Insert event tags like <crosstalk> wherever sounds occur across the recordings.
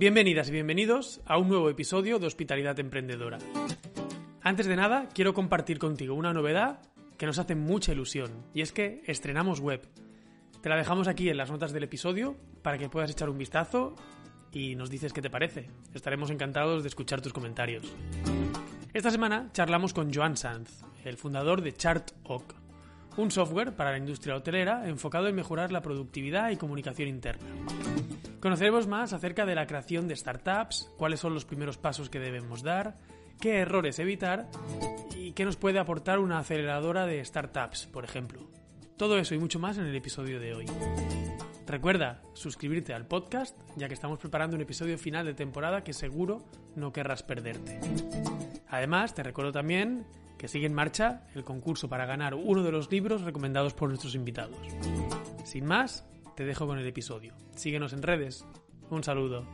Bienvenidas y bienvenidos a un nuevo episodio de Hospitalidad Emprendedora. Antes de nada, quiero compartir contigo una novedad que nos hace mucha ilusión, y es que estrenamos web. Te la dejamos aquí en las notas del episodio para que puedas echar un vistazo y nos dices qué te parece. Estaremos encantados de escuchar tus comentarios. Esta semana charlamos con Joan Sanz, el fundador de ChartOc, un software para la industria hotelera enfocado en mejorar la productividad y comunicación interna. Conoceremos más acerca de la creación de startups, cuáles son los primeros pasos que debemos dar, qué errores evitar y qué nos puede aportar una aceleradora de startups, por ejemplo. Todo eso y mucho más en el episodio de hoy. Recuerda suscribirte al podcast, ya que estamos preparando un episodio final de temporada que seguro no querrás perderte. Además, te recuerdo también que sigue en marcha el concurso para ganar uno de los libros recomendados por nuestros invitados. Sin más, te dejo con el episodio. Síguenos en redes. Un saludo.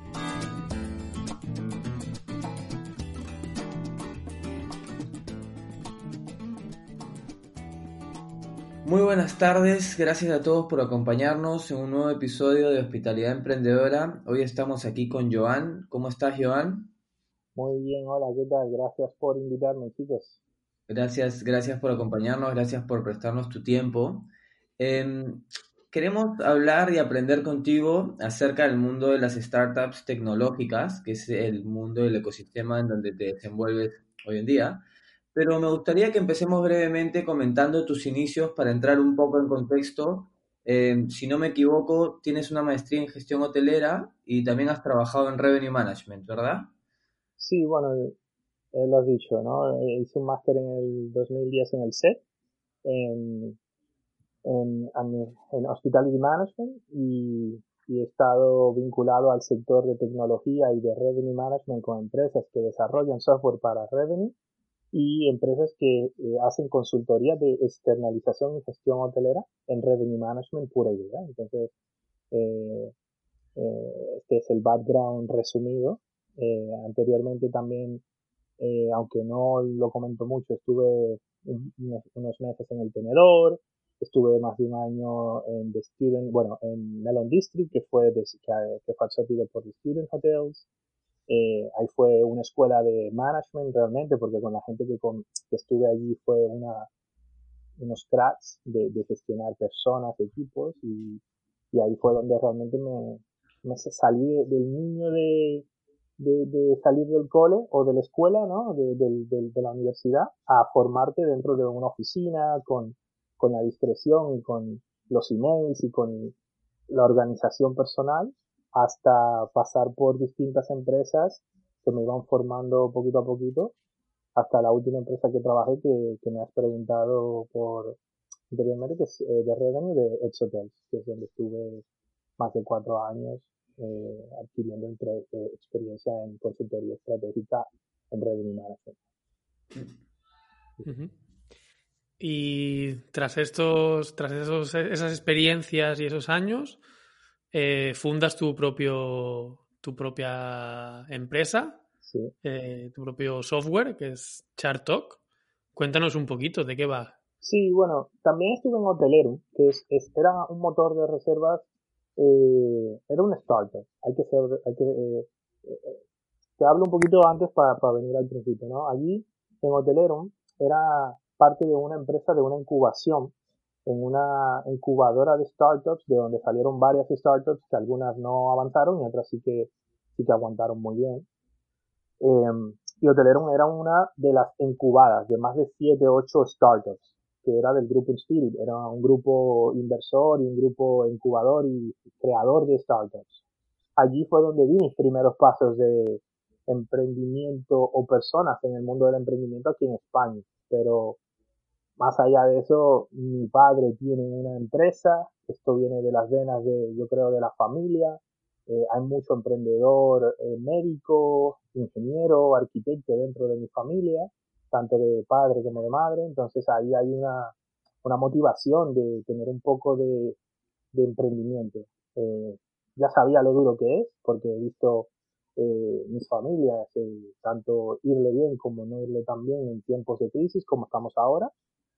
Muy buenas tardes, gracias a todos por acompañarnos en un nuevo episodio de Hospitalidad Emprendedora. Hoy estamos aquí con Joan. ¿Cómo estás, Joan? Muy bien, hola, ¿qué tal? Gracias por invitarme, chicos. Gracias, gracias por acompañarnos, gracias por prestarnos tu tiempo. Em, queremos hablar y aprender contigo acerca del mundo de las startups tecnológicas, que es el mundo del ecosistema en donde te desenvuelves hoy en día. Pero me gustaría que empecemos brevemente comentando tus inicios para entrar un poco en contexto. Em, si no me equivoco, tienes una maestría en gestión hotelera y también has trabajado en revenue management, ¿verdad? Sí, bueno, eh, lo has dicho, ¿no? Eh, hice un máster en el 2010 en el SET, en, Hospitality Management y, y, he estado vinculado al sector de tecnología y de Revenue Management con empresas que desarrollan software para Revenue y empresas que eh, hacen consultoría de externalización y gestión hotelera en Revenue Management pura idea. Entonces, eh, este es el background resumido. anteriormente también eh, aunque no lo comento mucho, estuve unos, meses en el tenedor, estuve más de un año en The Student, bueno, en Melon District, que fue, que, que, fue absorbido por The Student Hotels. Eh, ahí fue una escuela de management realmente, porque con la gente que, que estuve allí fue una, unos cracks de, de gestionar personas, equipos, y, ahí fue donde realmente me, me salí del niño de, de, de, salir del cole o de la escuela, ¿no? De, de, de, la universidad a formarte dentro de una oficina con, con la discreción y con los emails y con la organización personal hasta pasar por distintas empresas que me iban formando poquito a poquito hasta la última empresa que trabajé que, me has preguntado por anteriormente que es eh, de Revenue de Exotels que es donde estuve más de cuatro años eh, adquiriendo entre, eh, experiencia en consultoría estratégica en revenue management. Y tras estos, tras esos, esas experiencias y esos años, eh, fundas tu propio, tu propia empresa, tu propio software, que es Chartok. Cuéntanos un poquito de qué va. Sí, bueno, también estuve en Hotelero, que es, era un motor de reservas eh, era un startup. Hay que ser, hay que, eh, eh, te hablo un poquito antes para, para venir al principio, ¿no? Allí, en Hotelero, era parte de una empresa de una incubación, en una incubadora de startups, de donde salieron varias startups que algunas no avanzaron y otras sí que, sí que aguantaron muy bien. Eh, y Hotelero era una de las incubadas de más de 7, 8 startups que era del grupo Spirit, era un grupo inversor y un grupo incubador y creador de startups. Allí fue donde vi mis primeros pasos de emprendimiento o personas en el mundo del emprendimiento aquí en España. Pero más allá de eso, mi padre tiene una empresa, esto viene de las venas de, yo creo, de la familia. Eh, hay mucho emprendedor eh, médico, ingeniero, arquitecto dentro de mi familia tanto de padre como de madre, entonces ahí hay una, una motivación de tener un poco de, emprendimiento. Eh, ya sabía lo duro que es, porque he visto eh, mis familias, eh, tanto irle bien como no irle tan bien en tiempos de crisis como estamos ahora,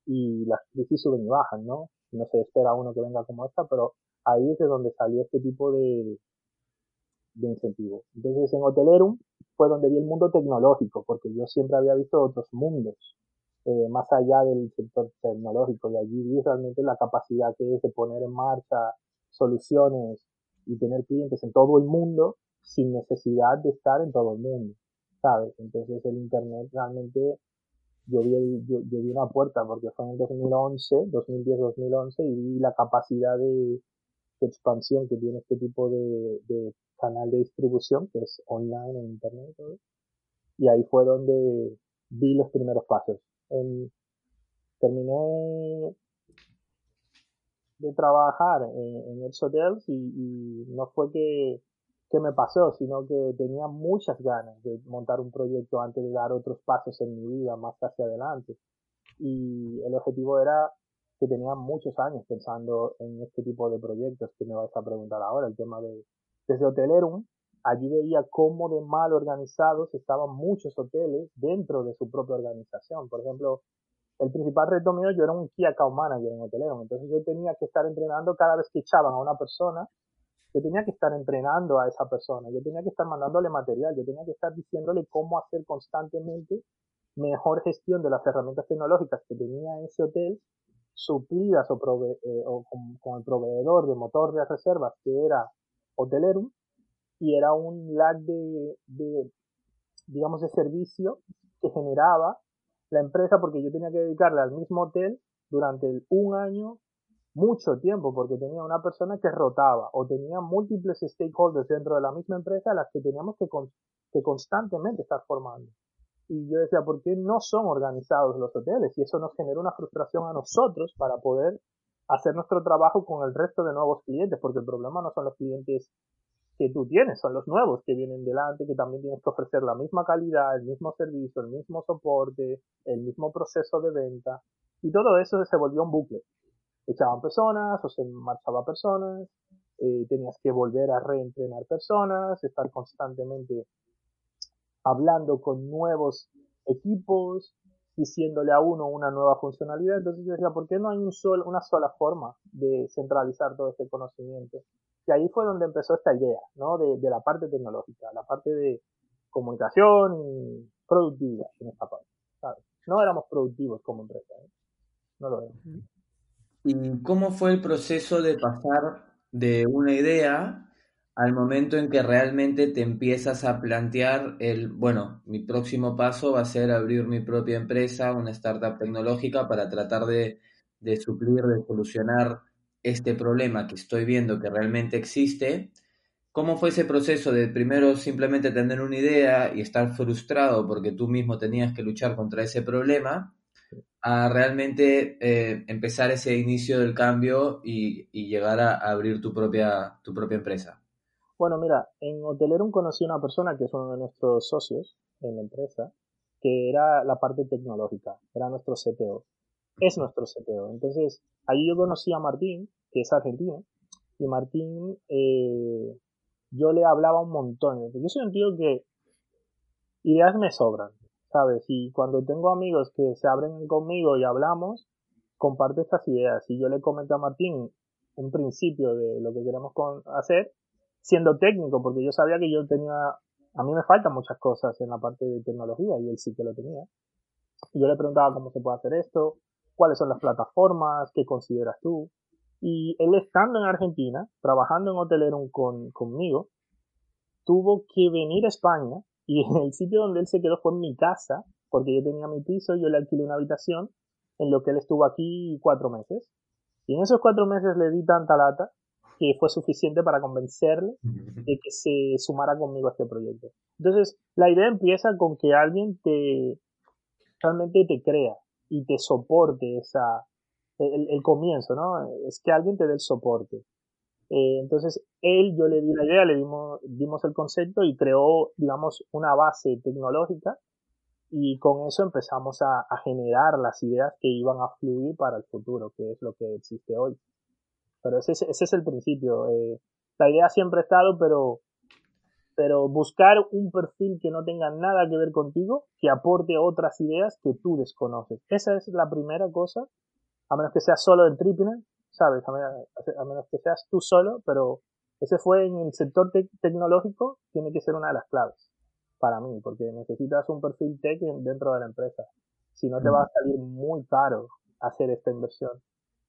y las crisis suben y bajan, ¿no? No se espera uno que venga como esta, pero ahí es de donde salió este tipo de, de incentivo. Entonces en Hotelerum fue donde vi el mundo tecnológico, porque yo siempre había visto otros mundos eh, más allá del sector tecnológico y allí vi realmente la capacidad que es de poner en marcha soluciones y tener clientes en todo el mundo sin necesidad de estar en todo el mundo, ¿sabes? Entonces el Internet realmente yo vi, yo, vi una puerta porque fue en el 2011, 2010-2011 y vi la capacidad de, expansión que tiene este tipo de, canal de distribución que es online en internet y ahí fue donde vi los primeros pasos. En, terminé de trabajar en, el Hotels y, y, no fue que, que me pasó, sino que tenía muchas ganas de montar un proyecto antes de dar otros pasos en mi vida más hacia adelante. Y el objetivo era que tenía muchos años pensando en este tipo de proyectos que me vais a preguntar ahora, el tema de desde Hotelerum, allí veía cómo de mal organizados estaban muchos hoteles dentro de su propia organización. Por ejemplo, el principal reto mío, yo era un Key Account Manager en Hotelerum, entonces yo tenía que estar entrenando cada vez que echaban a una persona, yo tenía que estar entrenando a esa persona, yo tenía que estar mandándole material, yo tenía que estar diciéndole cómo hacer constantemente mejor gestión de las herramientas tecnológicas que tenía ese hotel, suplidas o, eh, con, el proveedor de motor de reservas que era Hotelerum, y era un lag de, de, digamos, de servicio que generaba la empresa porque yo tenía que dedicarle al mismo hotel durante un año mucho tiempo porque tenía una persona que rotaba o tenía múltiples stakeholders dentro de la misma empresa a las que teníamos que, que constantemente estar formando. Y yo decía, ¿por qué no son organizados los hoteles? Y eso nos genera una frustración a nosotros para poder hacer nuestro trabajo con el resto de nuevos clientes, porque el problema no son los clientes que tú tienes, son los nuevos que vienen delante, que también tienes que ofrecer la misma calidad, el mismo servicio, el mismo soporte, el mismo proceso de venta. Y todo eso se volvió un bucle. Echaban personas o se marchaba personas, eh, tenías que volver a reentrenar personas, estar constantemente hablando con nuevos equipos, diciéndole a uno una nueva funcionalidad. Entonces yo decía, ¿por qué no hay un sol, una sola forma de centralizar todo este conocimiento? Y ahí fue donde empezó esta idea, ¿no? De, la parte tecnológica, la parte de comunicación y productividad en esta parte, No éramos productivos como empresa, ¿eh? No lo éramos. ¿Y cómo fue el proceso de pasar de una idea al momento en que realmente te empiezas a plantear el, bueno, mi próximo paso va a ser abrir mi propia empresa, una startup tecnológica para tratar de, de suplir, de solucionar este problema que estoy viendo que realmente existe, ¿cómo fue ese proceso de primero simplemente tener una idea y estar frustrado porque tú mismo tenías que luchar contra ese problema, a realmente eh, empezar ese inicio del cambio y, llegar a, abrir tu propia, tu propia empresa? Bueno, mira, en Hotelerum conocí a una persona que es uno de nuestros socios en la empresa, que era la parte tecnológica, era nuestro CTO es nuestro CTO. Entonces, ahí yo conocí a Martín, que es argentino, y Martín, eh, yo le hablaba un montón. Yo soy un tío que ideas me sobran, ¿sabes? Y cuando tengo amigos que se abren conmigo y hablamos, comparto estas ideas. Y yo le comenté a Martín un principio de lo que queremos hacer, siendo técnico, porque yo sabía que yo tenía, a mí me faltan muchas cosas en la parte de tecnología y él sí que lo tenía. Yo le preguntaba cómo se puede hacer esto, cuáles son las plataformas, qué consideras tú. Y él estando en Argentina, trabajando en Hotelero con, conmigo, tuvo que venir a España y en el sitio donde él se quedó fue en mi casa, porque yo tenía mi piso, yo le alquilé una habitación, en lo que él estuvo aquí cuatro meses. Y en esos cuatro meses le di tanta lata que fue suficiente para convencerle de que se sumara conmigo a este proyecto. Entonces, la idea empieza con que alguien te realmente te crea, y te soporte esa, el, el, comienzo, ¿no? Es que alguien te dé el soporte. Eh, entonces, él, yo le di la idea, le dimos, dimos el concepto y creó, digamos, una base tecnológica y con eso empezamos a, a, generar las ideas que iban a fluir para el futuro, que es lo que existe hoy. Pero ese, ese es el principio. Eh, la idea siempre ha estado, pero pero buscar un perfil que no tenga nada que ver contigo, que aporte otras ideas que tú desconoces. Esa es la primera cosa, a menos que seas solo el triple, ¿sabes? A menos, que seas tú solo, pero ese fue en el sector tecnológico, tiene que ser una de las claves para mí, porque necesitas un perfil tech dentro de la empresa. Si no te va a salir muy caro hacer esta inversión.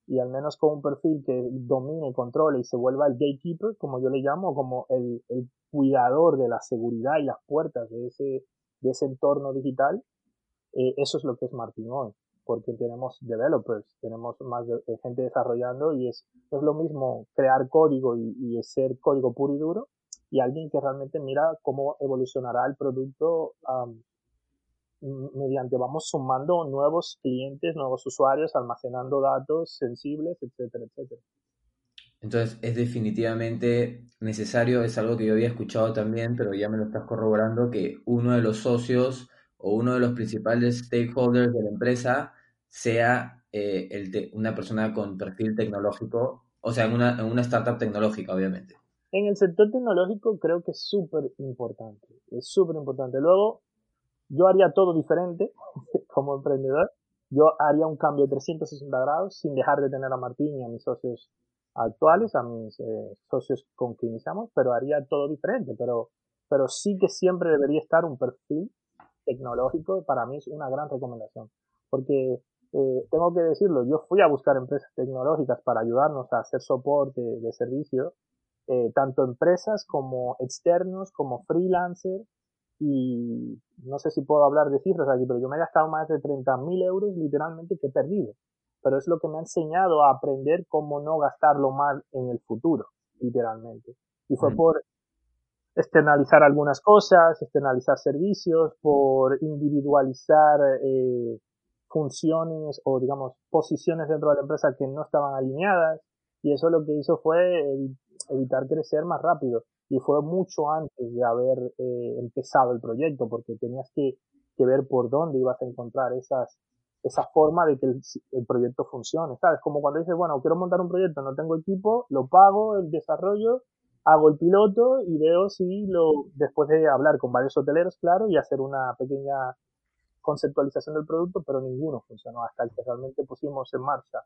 Y al menos con un perfil que domine, controle y se vuelva el gatekeeper, como yo le llamo, como el, el cuidador de la seguridad y las puertas de ese, de ese entorno digital, eh, eso es lo que es Martin hoy porque tenemos developers, tenemos más de, gente desarrollando y es, es lo mismo crear código y, y, ser código puro y duro y alguien que realmente mira cómo evolucionará el producto um, mediante vamos sumando nuevos clientes, nuevos usuarios, almacenando datos sensibles, etcétera, etcétera. Entonces es definitivamente necesario, es algo que yo había escuchado también, pero ya me lo estás corroborando, que uno de los socios o uno de los principales stakeholders de la empresa sea eh, una persona con perfil tecnológico, o sea, en una, en una startup tecnológica, obviamente. En el sector tecnológico creo que es súper importante, es súper importante. Luego, yo haría todo diferente <laughs> como emprendedor. Yo haría un cambio de 360 grados sin dejar de tener a Martín y a mis socios actuales, a mis eh, socios con quien iniciamos, pero haría todo diferente. Pero, pero sí que siempre debería estar un perfil tecnológico. Para mí es una gran recomendación. Porque eh, tengo que decirlo, yo fui a buscar empresas tecnológicas para ayudarnos a hacer soporte de servicio, eh, tanto empresas como externos, como freelancers, y no sé si puedo hablar de cifras aquí, pero yo me he gastado más de 30.000 euros literalmente que he perdido. Pero es lo que me ha enseñado a aprender cómo no gastarlo mal en el futuro, literalmente. Y fue por externalizar algunas cosas, externalizar servicios, por individualizar eh, funciones o digamos posiciones dentro de la empresa que no estaban alineadas y eso lo que hizo fue evitar crecer más rápido y fue mucho antes de haber eh, empezado el proyecto porque tenías que, ver por dónde ibas a encontrar esas esa forma de que el, el, proyecto funcione, ¿sabes? Como cuando dices, bueno, quiero montar un proyecto, no tengo equipo, lo pago, el desarrollo, hago el piloto y veo si lo, después de hablar con varios hoteleros, claro, y hacer una pequeña conceptualización del producto, pero ninguno funcionó hasta que realmente pusimos en marcha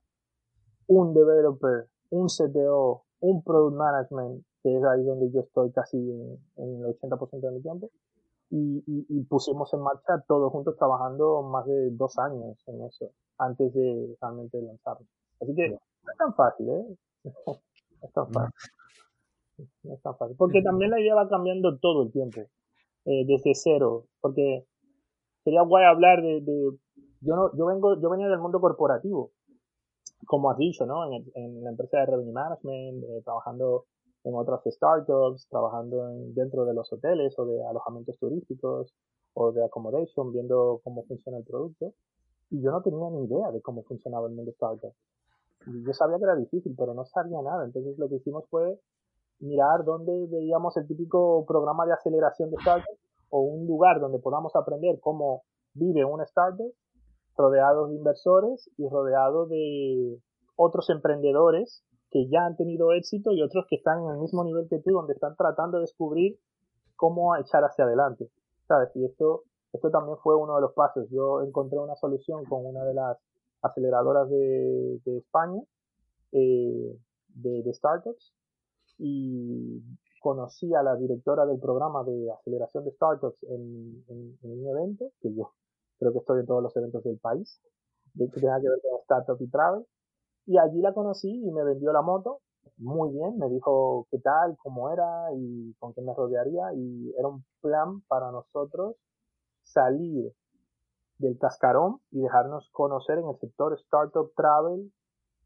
un developer, un CTO, un product management, que es ahí donde yo estoy casi en, el 80% de mi tiempo, y, y, pusimos en marcha todos juntos trabajando más de dos años en eso, antes de realmente lanzarlo. Así que no es tan fácil, ¿eh? <laughs> no es tan fácil. No es tan fácil. Porque también la idea va cambiando todo el tiempo, eh, desde cero, porque sería guay hablar de, de, yo no, yo vengo, yo venía del mundo corporativo, como has dicho, ¿no? En, en la empresa de revenue management, eh, trabajando en otras startups, trabajando en, dentro de los hoteles o de alojamientos turísticos o de accommodation, viendo cómo funciona el producto. Y yo no tenía ni idea de cómo funcionaba el mundo startup. yo sabía que era difícil, pero no sabía nada. Entonces lo que hicimos fue mirar dónde veíamos el típico programa de aceleración de startups o un lugar donde podamos aprender cómo vive un startup rodeado de inversores y rodeado de otros emprendedores que ya han tenido éxito y otros que están en el mismo nivel que tú, donde están tratando de descubrir cómo echar hacia adelante. ¿Sabes? Y esto, esto también fue uno de los pasos. Yo encontré una solución con una de las aceleradoras de, de España, eh, de, de startups, y conocí a la directora del programa de aceleración de startups en, un evento, que yo creo que estoy en todos los eventos del país, que tenga que ver con startup y travel, y allí la conocí y me vendió la moto, muy bien, me dijo qué tal, cómo era y con qué me rodearía, y era un plan para nosotros salir del cascarón y dejarnos conocer en el sector startup travel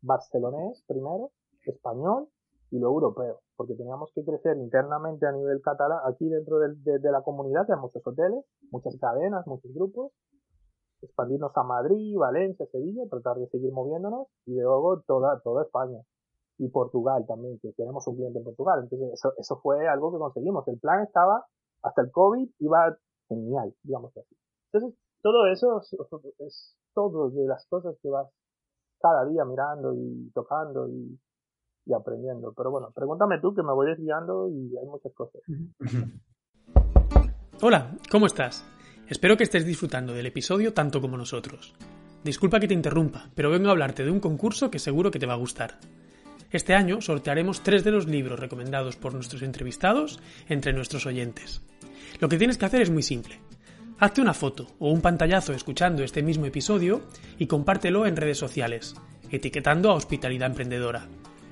barcelonés primero, español y luego europeo, porque teníamos que crecer internamente a nivel catalán, aquí dentro de, la comunidad, que muchos hoteles, muchas cadenas, muchos grupos, expandirnos a Madrid, Valencia, Sevilla, tratar de seguir moviéndonos y luego toda, toda España y Portugal también, que tenemos un cliente en Portugal. Entonces eso, eso fue algo que conseguimos. El plan estaba, hasta el COVID iba genial, digamos así. Entonces todo eso es, es todo de las cosas que vas cada día mirando y tocando y y aprendiendo. Pero bueno, pregúntame tú que me voy desviando y hay muchas cosas. Hola, ¿cómo estás? Espero que estés disfrutando del episodio tanto como nosotros. Disculpa que te interrumpa, pero vengo a hablarte de un concurso que seguro que te va a gustar. Este año sortearemos tres de los libros recomendados por nuestros entrevistados entre nuestros oyentes. Lo que tienes que hacer es muy simple. Hazte una foto o un pantallazo escuchando este mismo episodio y compártelo en redes sociales, etiquetando a Hospitalidad Emprendedora.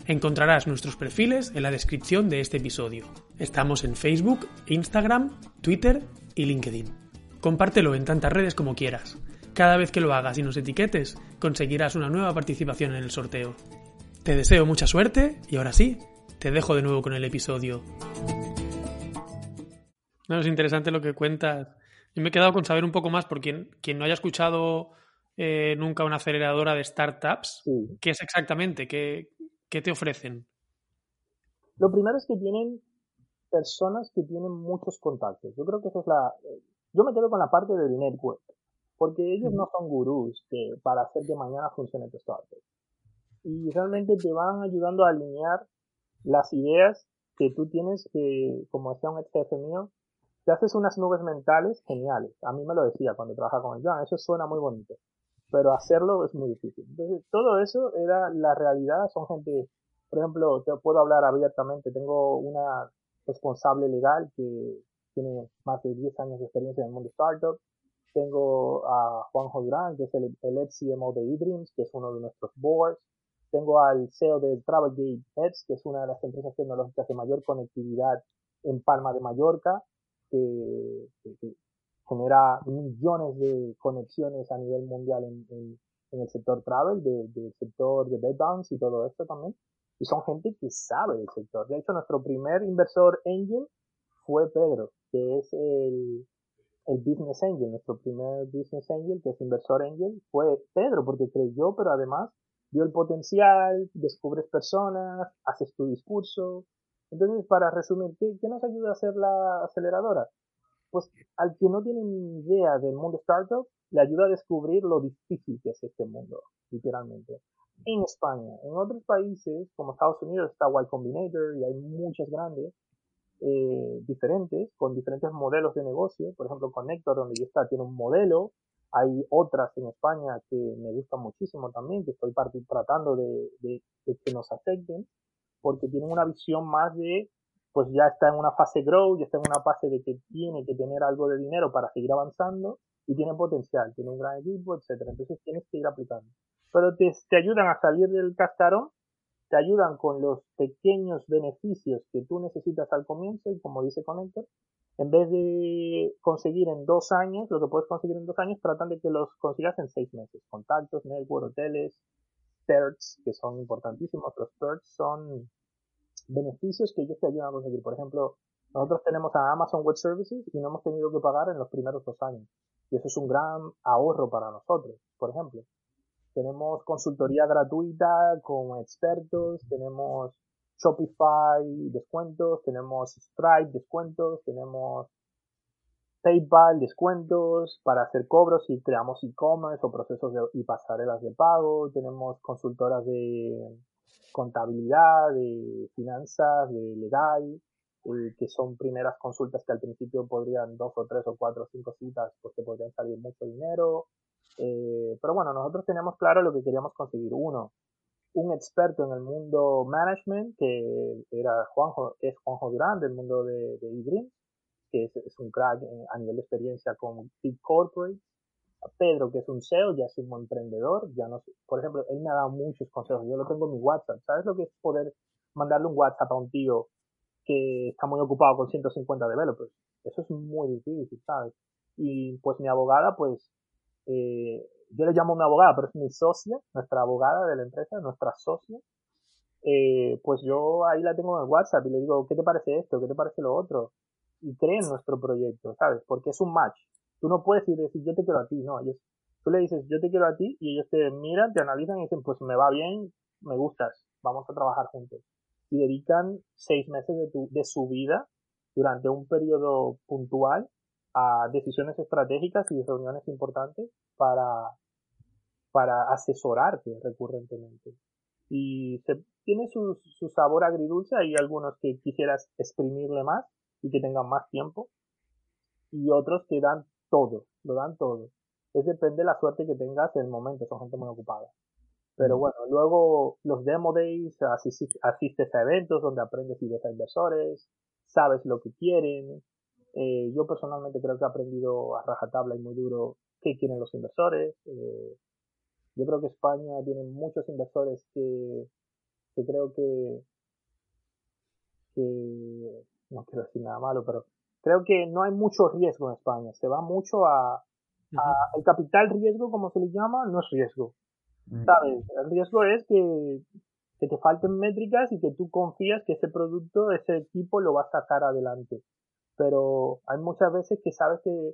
Encontrarás nuestros perfiles en la descripción de este episodio. Estamos en Facebook, Instagram, Twitter y LinkedIn. Compártelo en tantas redes como quieras. Cada vez que lo hagas y nos etiquetes, conseguirás una nueva participación en el sorteo. Te deseo mucha suerte y ahora sí, te dejo de nuevo con el episodio. No, es interesante lo que cuentas. Yo me he quedado con saber un poco más por quien, quien no haya escuchado eh, nunca una aceleradora de startups. ¿Qué es exactamente? ¿Qué, ¿Qué te ofrecen? Lo primero es que tienen personas que tienen muchos contactos. Yo creo que esa es la... Yo me quedo con la parte del network, porque ellos no son gurús que, para hacer que mañana funcione tu startup. Y realmente te van ayudando a alinear las ideas que tú tienes que, como decía un ex jefe mío, te haces unas nubes mentales geniales. A mí me lo decía cuando trabajaba con el John, eso suena muy bonito, pero hacerlo es muy difícil. Entonces, todo eso era la realidad, son gente, por ejemplo, te puedo hablar abiertamente, tengo una responsable legal que tiene más de 10 años de experiencia en el mundo startup, tengo a Juanjo Durán, que es el, el ex CMO de eDreams, que es uno de nuestros boards, tengo al CEO de Travelgate Heads, que es una de las empresas tecnológicas de mayor conectividad en Palma de Mallorca, que, genera millones de conexiones a nivel mundial en, en, el sector travel, del sector de bedbounds y todo esto también. Y son gente que sabe del sector. De hecho, nuestro primer inversor angel fue Pedro, que es el, business angel. Nuestro primer business angel, que es inversor angel, fue Pedro, porque creyó, pero además vio el potencial, descubres personas, haces tu discurso, entonces, para resumir, ¿qué, nos ayuda a hacer la aceleradora? Pues al que no tiene ni idea del mundo startup, le ayuda a descubrir lo difícil que es este mundo, literalmente. En España, en otros países, como Estados Unidos, está Y Combinator y hay muchas grandes, eh, diferentes, con diferentes modelos de negocio. Por ejemplo, Connector, donde yo está, tiene un modelo. Hay otras en España que me gustan muchísimo también, que estoy tratando de, de que nos afecten porque tienen una visión más de, pues ya está en una fase grow, ya está en una fase de que tiene que tener algo de dinero para seguir avanzando y tiene potencial, tiene un gran equipo, etcétera. Entonces tienes que ir aplicando. Pero te, te ayudan a salir del cascarón, te ayudan con los pequeños beneficios que tú necesitas al comienzo y como dice Connector, en vez de conseguir en dos años, lo que puedes conseguir en dos años, tratan de que los consigas en seis meses. Contactos, network, hoteles, perks que son importantísimos. Los perks son beneficios que ellos te ayudan a conseguir. Por ejemplo, nosotros tenemos a Amazon Web Services y no hemos tenido que pagar en los primeros dos años. Y eso es un gran ahorro para nosotros, por ejemplo. Tenemos consultoría gratuita con expertos, tenemos Shopify descuentos, tenemos Stripe descuentos, tenemos PayPal, descuentos para hacer cobros y creamos e-commerce o procesos de, y pasarelas de pago. Tenemos consultoras de contabilidad, de finanzas, de legal, eh, que son primeras consultas que al principio podrían dos o tres o cuatro o cinco citas, pues te podrían salir mucho dinero. Eh, pero bueno, nosotros teníamos claro lo que queríamos conseguir. Uno, un experto en el mundo management, que era Juanjo, es Juanjo Durán del mundo de, de que es, un crack a nivel de experiencia con Big Corporate. Pedro, que es un SEO, ya es un emprendedor, ya no por ejemplo, él me ha dado muchos consejos, yo lo tengo en mi WhatsApp, ¿sabes lo que es poder mandarle un WhatsApp a un tío que está muy ocupado con 150 developers? Eso es muy difícil, ¿sabes? Y pues mi abogada, pues, eh, yo le llamo mi abogada, pero es mi socia, nuestra abogada de la empresa, nuestra socia, eh, pues yo ahí la tengo en el WhatsApp y le digo, ¿qué te parece esto? ¿Qué te parece lo otro? y creen nuestro proyecto, ¿sabes? Porque es un match. Tú no puedes ir decir, yo te quiero a ti, no, ellos, tú le dices, yo te quiero a ti, y ellos te miran, te analizan y dicen, pues me va bien, me gustas, vamos a trabajar juntos. Y dedican seis meses de, tu, de su vida durante un periodo puntual a decisiones estratégicas y reuniones importantes para, para asesorarte recurrentemente. Y se, tiene su, su sabor agridulce, hay algunos que quisieras exprimirle más, y que tengan más tiempo. Y otros que dan todo, lo dan todo. Es depende de la suerte que tengas en el momento, son gente muy ocupada. Pero bueno, luego los demo days, asistes, a eventos donde aprendes y ves a inversores, sabes lo que quieren. Eh, yo personalmente creo que he aprendido a rajatabla y muy duro qué quieren los inversores. Eh, yo creo que España tiene muchos inversores que, que creo que, que, no quiero decir nada malo, pero creo que no hay mucho riesgo en España. Se va mucho a, a el capital riesgo, como se le llama, no es riesgo. Mm. ¿Sabes? El riesgo es que, que te falten métricas y que tú confías que ese producto, ese equipo lo va a sacar adelante. Pero hay muchas veces que sabes que,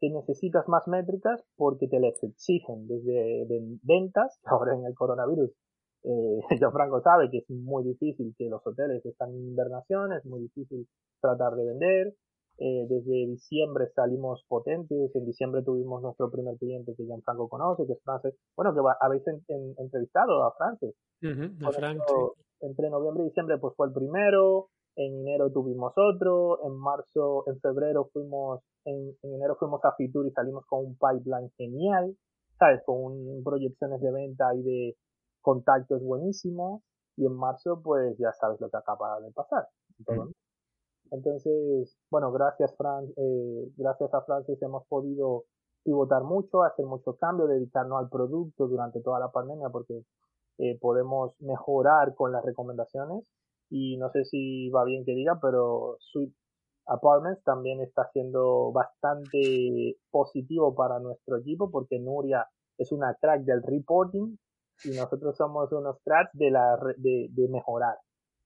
que necesitas más métricas porque te las exigen desde ventas, <laughs> ahora en el coronavirus. Eh, <laughs> Franco sabe que es muy difícil que los hoteles están en invernación, es muy difícil tratar de vender, eh, desde diciembre salimos potentes. En diciembre tuvimos nuestro primer cliente que Gianfranco conoce, que es Frances. Bueno, que habéis entrevistado a Frances. Entre noviembre y diciembre pues fue el primero. En enero tuvimos otro. En marzo, en febrero fuimos, en, enero fuimos a Fitur y salimos con un pipeline genial. ¿Sabes? Con proyecciones de venta y de contactos buenísimos. Y en marzo, pues ya sabes lo que acaba de pasar. Entonces, bueno, gracias, Fran, eh, gracias a Francis hemos podido pivotar mucho, hacer mucho cambio, dedicarnos al producto durante toda la pandemia porque eh, podemos mejorar con las recomendaciones. Y no sé si va bien que diga, pero Sweet Apartments también está siendo bastante positivo para nuestro equipo porque Nuria es una crack del reporting y nosotros somos unos cracks de, la, de, de mejorar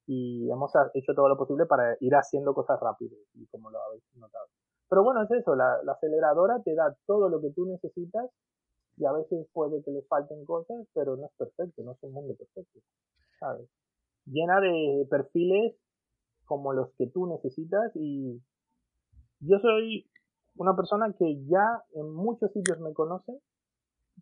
y hemos hecho todo lo posible para ir haciendo cosas rápido, y como lo habéis notado. Pero bueno, es eso, la, aceleradora te da todo lo que tú necesitas y a veces puede que le falten cosas, pero no es perfecto, no es un mundo perfecto, ¿sabes? Llena de perfiles como los que tú necesitas y yo soy una persona que ya en muchos sitios me conoce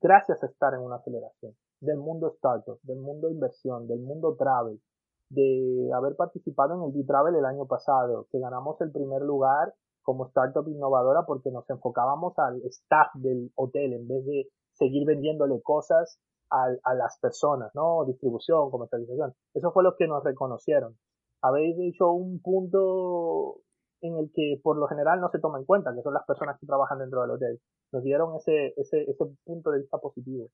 gracias a estar en una aceleración del mundo startup, del mundo inversión, del mundo travel, de haber participado en el B-Travel el año pasado, que ganamos el primer lugar como startup innovadora porque nos enfocábamos al staff del hotel en vez de seguir vendiéndole cosas a, las personas, ¿no? Distribución, comercialización. Eso fue lo que nos reconocieron. Habéis hecho un punto en el que por lo general no se toma en cuenta, que son las personas que trabajan dentro del hotel. Nos dieron ese, ese, ese punto de vista positivo.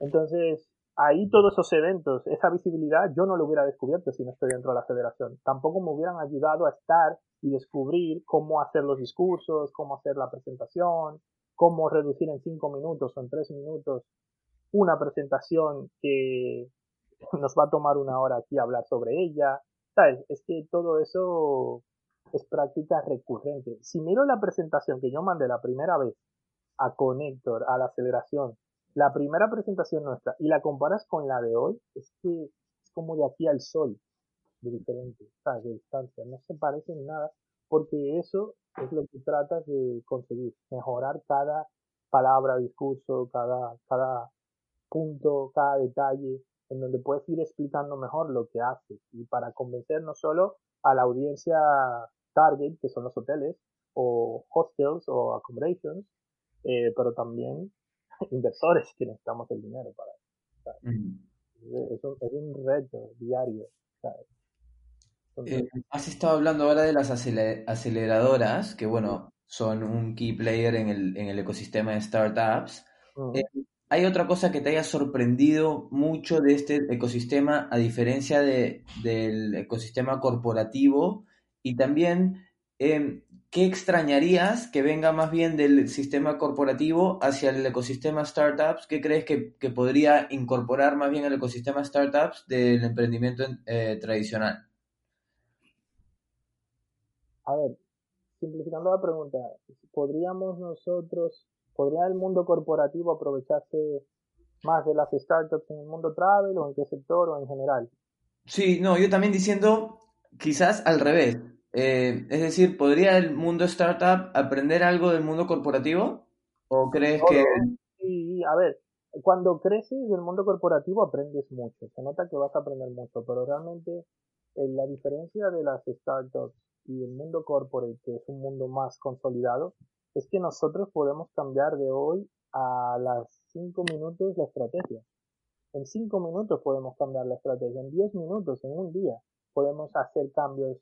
Entonces, ahí todos esos eventos, esa visibilidad, yo no lo hubiera descubierto si no estoy dentro de la federación. Tampoco me hubieran ayudado a estar y descubrir cómo hacer los discursos, cómo hacer la presentación, cómo reducir en cinco minutos o en tres minutos una presentación que <laughs> nos va a tomar una hora aquí hablar sobre ella. ¿Sabes? Es que todo eso es práctica recurrente. Si miro la presentación que yo mandé la primera vez a Connector, a la aceleración, la primera presentación nuestra y la comparas con la de hoy, es que es como de aquí al sol, de diferente, ¿sabes? De distancia, no se parecen nada, porque eso es lo que tratas de conseguir, mejorar cada palabra, discurso, cada, cada punto, cada detalle, en donde puedes ir explicando mejor lo que haces y para convencer no solo a la audiencia target, que son los hoteles, o hostels o accommodations, eh, pero también <laughs> inversores que necesitamos el dinero para es, un, reto diario. Eh, has estado hablando ahora de las aceleradoras, que bueno, son un key player en el, en el ecosistema de startups. Eh, ¿Hay otra cosa que te haya sorprendido mucho de este ecosistema, a diferencia de, del ecosistema corporativo? Y también, eh, ¿qué extrañarías que venga más bien del sistema corporativo hacia el ecosistema startups? ¿Qué crees que, podría incorporar más bien el ecosistema startups del emprendimiento eh, tradicional? A ver, simplificando la pregunta, ¿podríamos nosotros, podría el mundo corporativo aprovecharse más de las startups en el mundo travel o en qué sector o en general? Sí, no, yo también diciendo quizás al revés eh, es decir, ¿podría el mundo startup aprender algo del mundo corporativo? ¿O crees que...? Sí, a ver, cuando creces del mundo corporativo aprendes mucho, se nota que vas a aprender mucho, pero realmente eh, la diferencia de las startups y el mundo corporate, que es un mundo más consolidado, es que nosotros podemos cambiar de hoy a las cinco minutos la estrategia. En cinco minutos podemos cambiar la estrategia, en diez minutos, en un día, podemos hacer cambios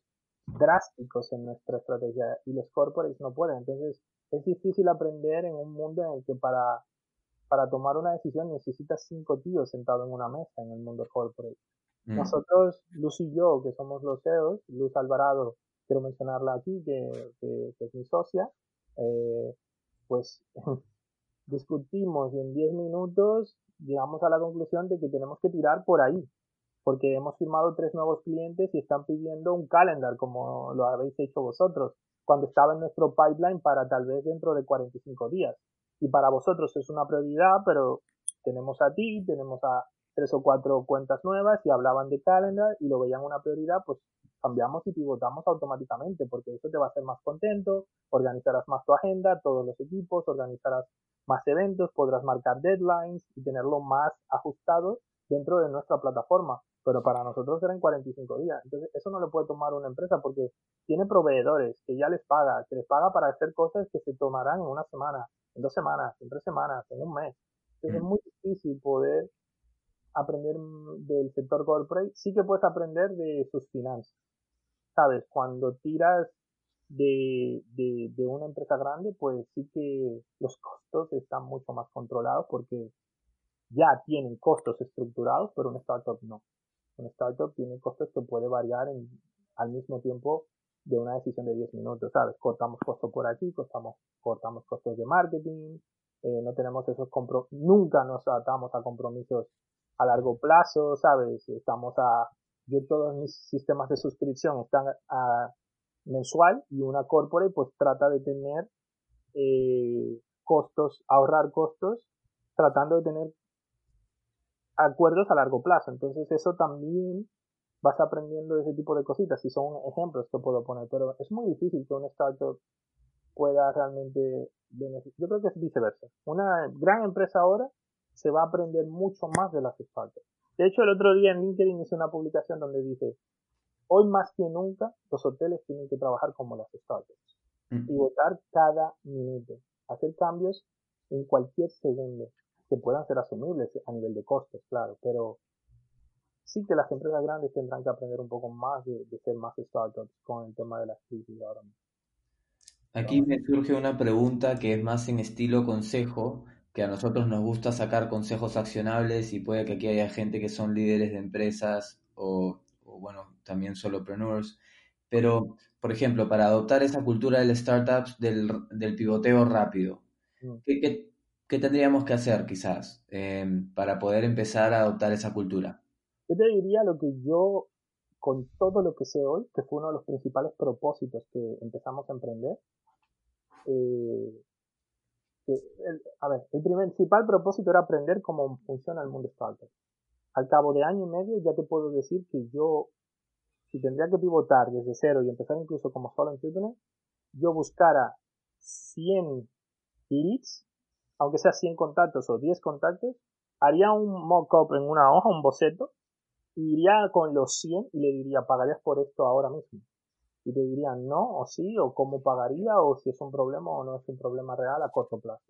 drásticos en nuestra estrategia y los corporates no pueden. Entonces, es difícil aprender en un mundo en el que para, para tomar una decisión necesitas cinco tíos sentados en una mesa en el mundo corporate. Mm. Nosotros, Luz y yo, que somos los CEOs, Luz Alvarado, quiero mencionarla aquí, que, que, es mi socia, eh, pues <laughs> discutimos y en 10 minutos llegamos a la conclusión de que tenemos que tirar por ahí, porque hemos firmado tres nuevos clientes y están pidiendo un calendar como lo habéis hecho vosotros, cuando estaba en nuestro pipeline para tal vez dentro de 45 días. Y para vosotros es una prioridad, pero tenemos a ti, tenemos a tres o cuatro cuentas nuevas y hablaban de calendar y lo veían una prioridad, pues cambiamos y pivotamos automáticamente, porque eso te va a hacer más contento, organizarás más tu agenda, todos los equipos, organizarás más eventos, podrás marcar deadlines y tenerlo más ajustado dentro de nuestra plataforma. Pero para nosotros eran 45 días. Entonces, eso no lo puede tomar una empresa porque tiene proveedores que ya les paga, que les paga para hacer cosas que se tomarán en una semana, en dos semanas, en tres semanas, en un mes. Entonces, es muy difícil poder aprender del sector corporate. Sí que puedes aprender de sus finanzas. ¿Sabes? Cuando tiras de, de, de, una empresa grande, pues sí que los costos están mucho más controlados porque ya tienen costos estructurados, pero un startup no. Un startup tiene costos que puede variar en, al mismo tiempo de una decisión de 10 minutos, ¿sabes? Cortamos costos por aquí, cortamos, cortamos costos de marketing, eh, no tenemos esos compromisos, nunca nos atamos a compromisos a largo plazo, ¿sabes? Estamos a, yo todos mis sistemas de suscripción están a, mensual y una corporate pues trata de tener eh, costos, ahorrar costos, tratando de tener acuerdos a largo plazo. Entonces eso también vas aprendiendo ese tipo de cositas y son ejemplos que puedo poner, pero es muy difícil que un startup pueda realmente beneficiar. Yo creo que es viceversa. Una gran empresa ahora se va a aprender mucho más de las startups. De hecho, el otro día en LinkedIn hice una publicación donde dice, Hoy más que nunca, los hoteles tienen que trabajar como las startups mm. y votar cada minuto, hacer cambios en cualquier segundo que puedan ser asumibles a nivel de costes, claro, pero sí que las empresas grandes tendrán que aprender un poco más de, ser más startups con el tema de las crisis ahora mismo. Aquí me surge una pregunta que es más en estilo consejo, que a nosotros nos gusta sacar consejos accionables y puede que aquí haya gente que son líderes de empresas o bueno, también solopreneurs. Pero, por ejemplo, para adoptar esa cultura del startups, del, del pivoteo rápido, mm. ¿qué, qué, tendríamos que hacer quizás em, para poder empezar a adoptar esa cultura? Yo te diría lo que yo, con todo lo que sé hoy, que fue uno de los principales propósitos que empezamos a emprender, eh, a ver, el principal propósito era aprender cómo funciona el mundo startup. Al cabo de año y medio ya te puedo decir que yo, si tendría que pivotar desde cero y empezar incluso como solo entrepreneur, yo buscara 100 leads, aunque sea 100 contactos o 10 contactos, haría un mock-up en una hoja, un boceto, iría con los 100 y le diría, ¿pagarías por esto ahora mismo? Y te dirían no, o sí, o cómo pagaría, o si es un problema o no es un problema real a corto plazo.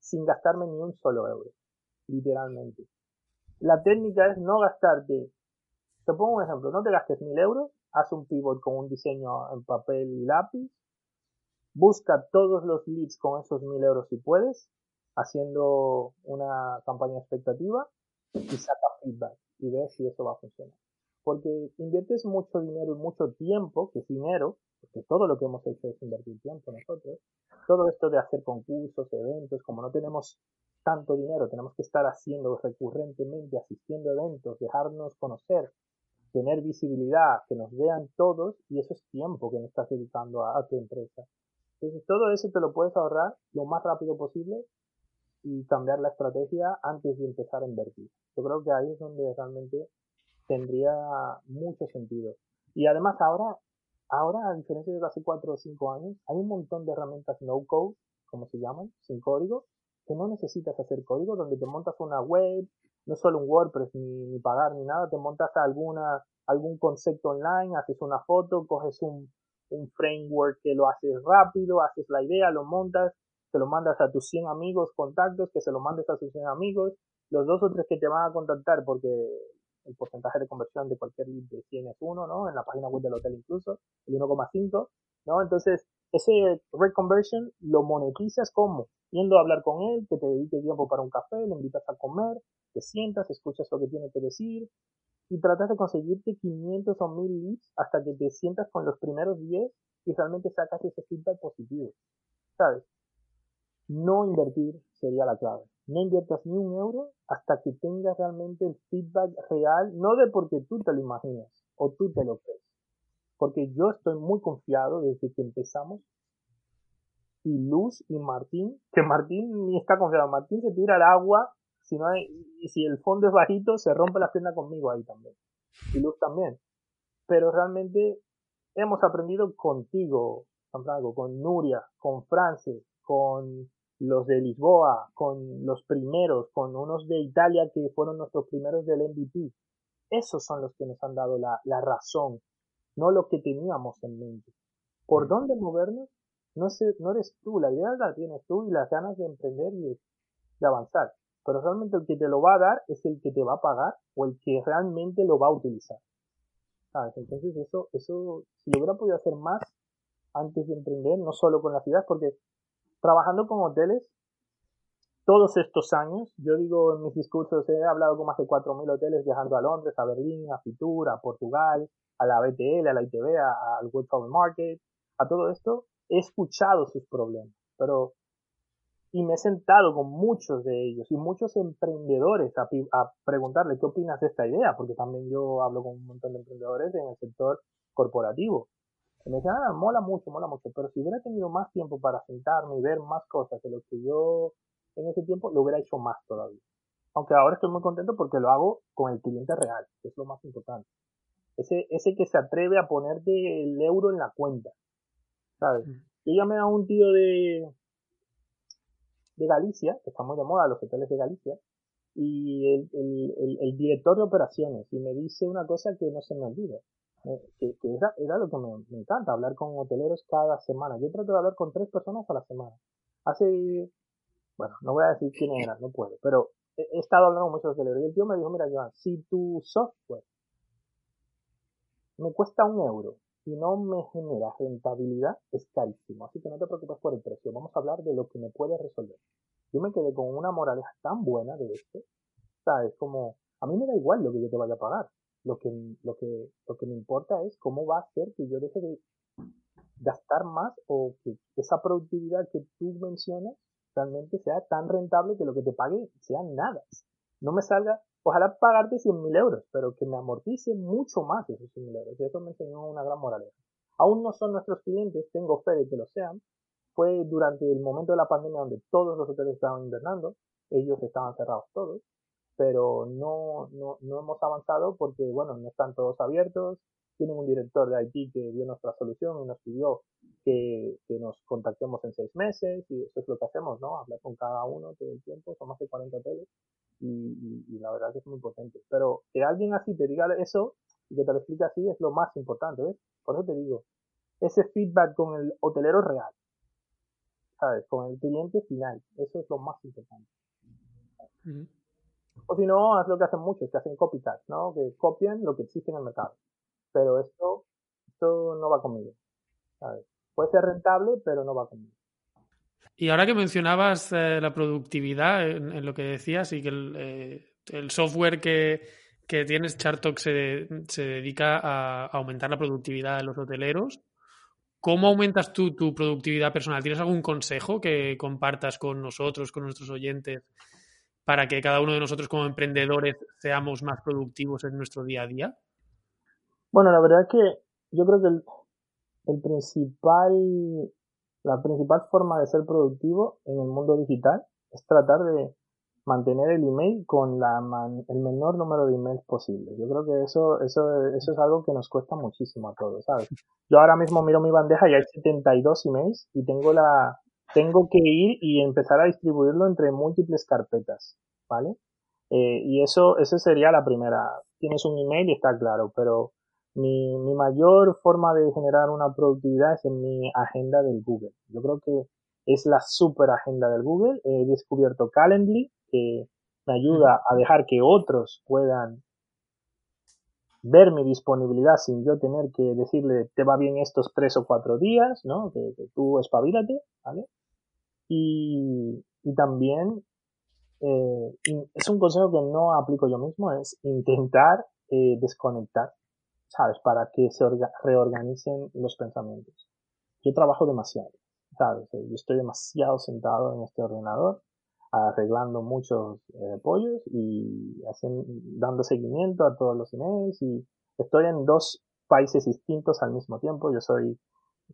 Sin gastarme ni un solo euro. Literalmente. La técnica es no gastarte. Te pongo un ejemplo, no te gastes mil euros, haz un pivot con un diseño en papel y lápiz, busca todos los leads con esos mil euros si puedes, haciendo una campaña expectativa y saca feedback y ves si eso va a funcionar. Porque inviertes mucho dinero y mucho tiempo, que es dinero, porque todo lo que hemos hecho es invertir tiempo nosotros. Todo esto de hacer concursos, eventos, como no tenemos tanto dinero, tenemos que estar haciendo recurrentemente, asistiendo a eventos, dejarnos conocer, tener visibilidad, que nos vean todos y eso es tiempo que no estás dedicando a, tu empresa. Entonces todo eso te lo puedes ahorrar lo más rápido posible y cambiar la estrategia antes de empezar a invertir. Yo creo que ahí es donde realmente tendría mucho sentido. Y además ahora, ahora a diferencia de hace 4 o 5 años, hay un montón de herramientas no code, como se llaman, sin código, que no necesitas hacer código, donde te montas una web, no solo un WordPress ni, pagar ni nada, te montas alguna, algún concepto online, haces una foto, coges un, un framework que lo haces rápido, haces la idea, lo montas, te lo mandas a tus 100 amigos, contactos, que se lo mandes a tus 100 amigos, los dos o tres que te van a contactar porque el porcentaje de conversión de cualquier lead de 100 es 1, ¿no? En la página web del hotel incluso, el 1,5, ¿no? Entonces, ese reconversion lo monetizas como yendo a hablar con él, que te dedique tiempo para un café, le invitas a comer, te sientas, escuchas lo que tiene que decir y tratas de conseguirte 500 o 1000 leads hasta que te sientas con los primeros 10 y realmente sacas ese feedback positivo. ¿Sabes? No invertir sería la clave. No inviertas ni un euro hasta que tengas realmente el feedback real, no de porque tú te lo imaginas o tú te lo crees. Porque yo estoy muy confiado desde que empezamos. Y Luz y Martín, que Martín ni está confiado. Martín se tira al agua, si no hay, y si el fondo es bajito, se rompe la pierna conmigo ahí también. Y Luz también. Pero realmente hemos aprendido contigo, Santiago, con Nuria, con Frances, con los de Lisboa, con los primeros, con unos de Italia que fueron nuestros primeros del MVP. Esos son los que nos han dado la, la razón, no lo que teníamos en mente. ¿Por mm. dónde movernos? No, sé, no eres tú, la idea la tienes tú y las ganas de emprender y de, de avanzar. Pero realmente el que te lo va a dar es el que te va a pagar o el que realmente lo va a utilizar. ¿Sabes? Entonces eso, eso, si yo hubiera podido hacer más antes de emprender, no solo con la ciudad, porque trabajando con hoteles todos estos años, yo digo en mis discursos, he hablado con más de 4.000 hoteles viajando a Londres, a Berlín, a Fitur, a Portugal, a la BTL, a la ITV, al World Travel Market, a todo esto, he escuchado sus problemas, pero y me he sentado con muchos de ellos y muchos emprendedores a, a, preguntarle qué opinas de esta idea, porque también yo hablo con un montón de emprendedores en el sector corporativo. Y me decían, ah, mola mucho, mola mucho, pero si hubiera tenido más tiempo para sentarme y ver más cosas de lo que yo en ese tiempo, lo hubiera hecho más todavía. Aunque ahora estoy muy contento porque lo hago con el cliente real, que es lo más importante. Ese, ese que se atreve a ponerte el euro en la cuenta. ¿Sabes? Yo llamé a un tío de, de Galicia, que está muy de moda los hoteles de Galicia, y el, el, el director de operaciones, y me dice una cosa que no se me olvida que, era, lo que me, encanta, hablar con hoteleros cada semana. Yo trato de hablar con tres personas a la semana. Hace, bueno, no voy a decir quién era, no puedo, pero he, estado hablando con muchos hoteleros y el tío me dijo, mira, Joan, si tu software me cuesta un euro y no me genera rentabilidad, es carísimo. Así que no te preocupes por el precio. Vamos a hablar de lo que me puede resolver. Yo me quedé con una moraleja tan buena de esto. ¿Sabes? Como, a mí me da igual lo que yo te vaya a pagar. Lo que, lo que, lo que me importa es cómo va a ser que yo deje de gastar más o que esa productividad que tú mencionas realmente sea tan rentable que lo que te pague sea nada. No me salga, ojalá pagarte 100 mil euros, pero que me amortice mucho más esos 100 mil euros. Y eso me enseñó una gran moraleja. Aún no son nuestros clientes, tengo fe de que lo sean. Fue durante el momento de la pandemia donde todos los hoteles estaban invernando, ellos estaban cerrados todos pero no, no, no hemos avanzado porque, bueno, no están todos abiertos. Tienen un director de IT que vio nuestra solución y nos pidió que, que nos contactemos en seis meses y eso es lo que hacemos, ¿no? Hablar con cada uno todo el tiempo, son más de 40 hoteles y, y, la verdad que es muy potente. Pero que alguien así te diga eso y que te lo explique así es lo más importante, ¿ves? Por eso te digo, ese feedback con el hotelero real, ¿sabes? Con el cliente final, eso es lo más importante. O si no, haz lo que hacen muchos, que hacen copycat, ¿no? Que copian lo que existe en el mercado. Pero esto, esto no va conmigo. Puede ser rentable, pero no va conmigo. Y ahora que mencionabas eh, la productividad en, lo que decías y que el, eh, software que, que tienes, Chartok, se, se, dedica a aumentar la productividad de los hoteleros. ¿Cómo aumentas tú tu productividad personal? ¿Tienes algún consejo que compartas con nosotros, con nuestros oyentes, para que cada uno de nosotros como emprendedores seamos más productivos en nuestro día a día? Bueno, la verdad es que yo creo que el, principal, la principal forma de ser productivo en el mundo digital es tratar de mantener el email con la el menor número de emails posible. Yo creo que eso, eso, eso es algo que nos cuesta muchísimo a todos, ¿sabes? Yo ahora mismo miro mi bandeja y hay 72 emails y tengo la, tengo que ir y empezar a distribuirlo entre múltiples carpetas, ¿vale? Eh, y eso, eso sería la primera. Tienes un email y está claro, pero mi, mi mayor forma de generar una productividad es en mi agenda del Google. Yo creo que es la super agenda del Google. He descubierto Calendly, que me ayuda a dejar que otros puedan ver mi disponibilidad sin yo tener que decirle te va bien estos tres o cuatro días, ¿no? Que, tú espabilate, ¿vale? Y, y también eh, es un consejo que no aplico yo mismo, es intentar eh, desconectar, ¿sabes? Para que se reorganicen los pensamientos. Yo trabajo demasiado, ¿sabes? Yo estoy demasiado sentado en este ordenador arreglando muchos eh, pollos y haciendo, dando seguimiento a todos los emails y estoy en dos países distintos al mismo tiempo. Yo soy,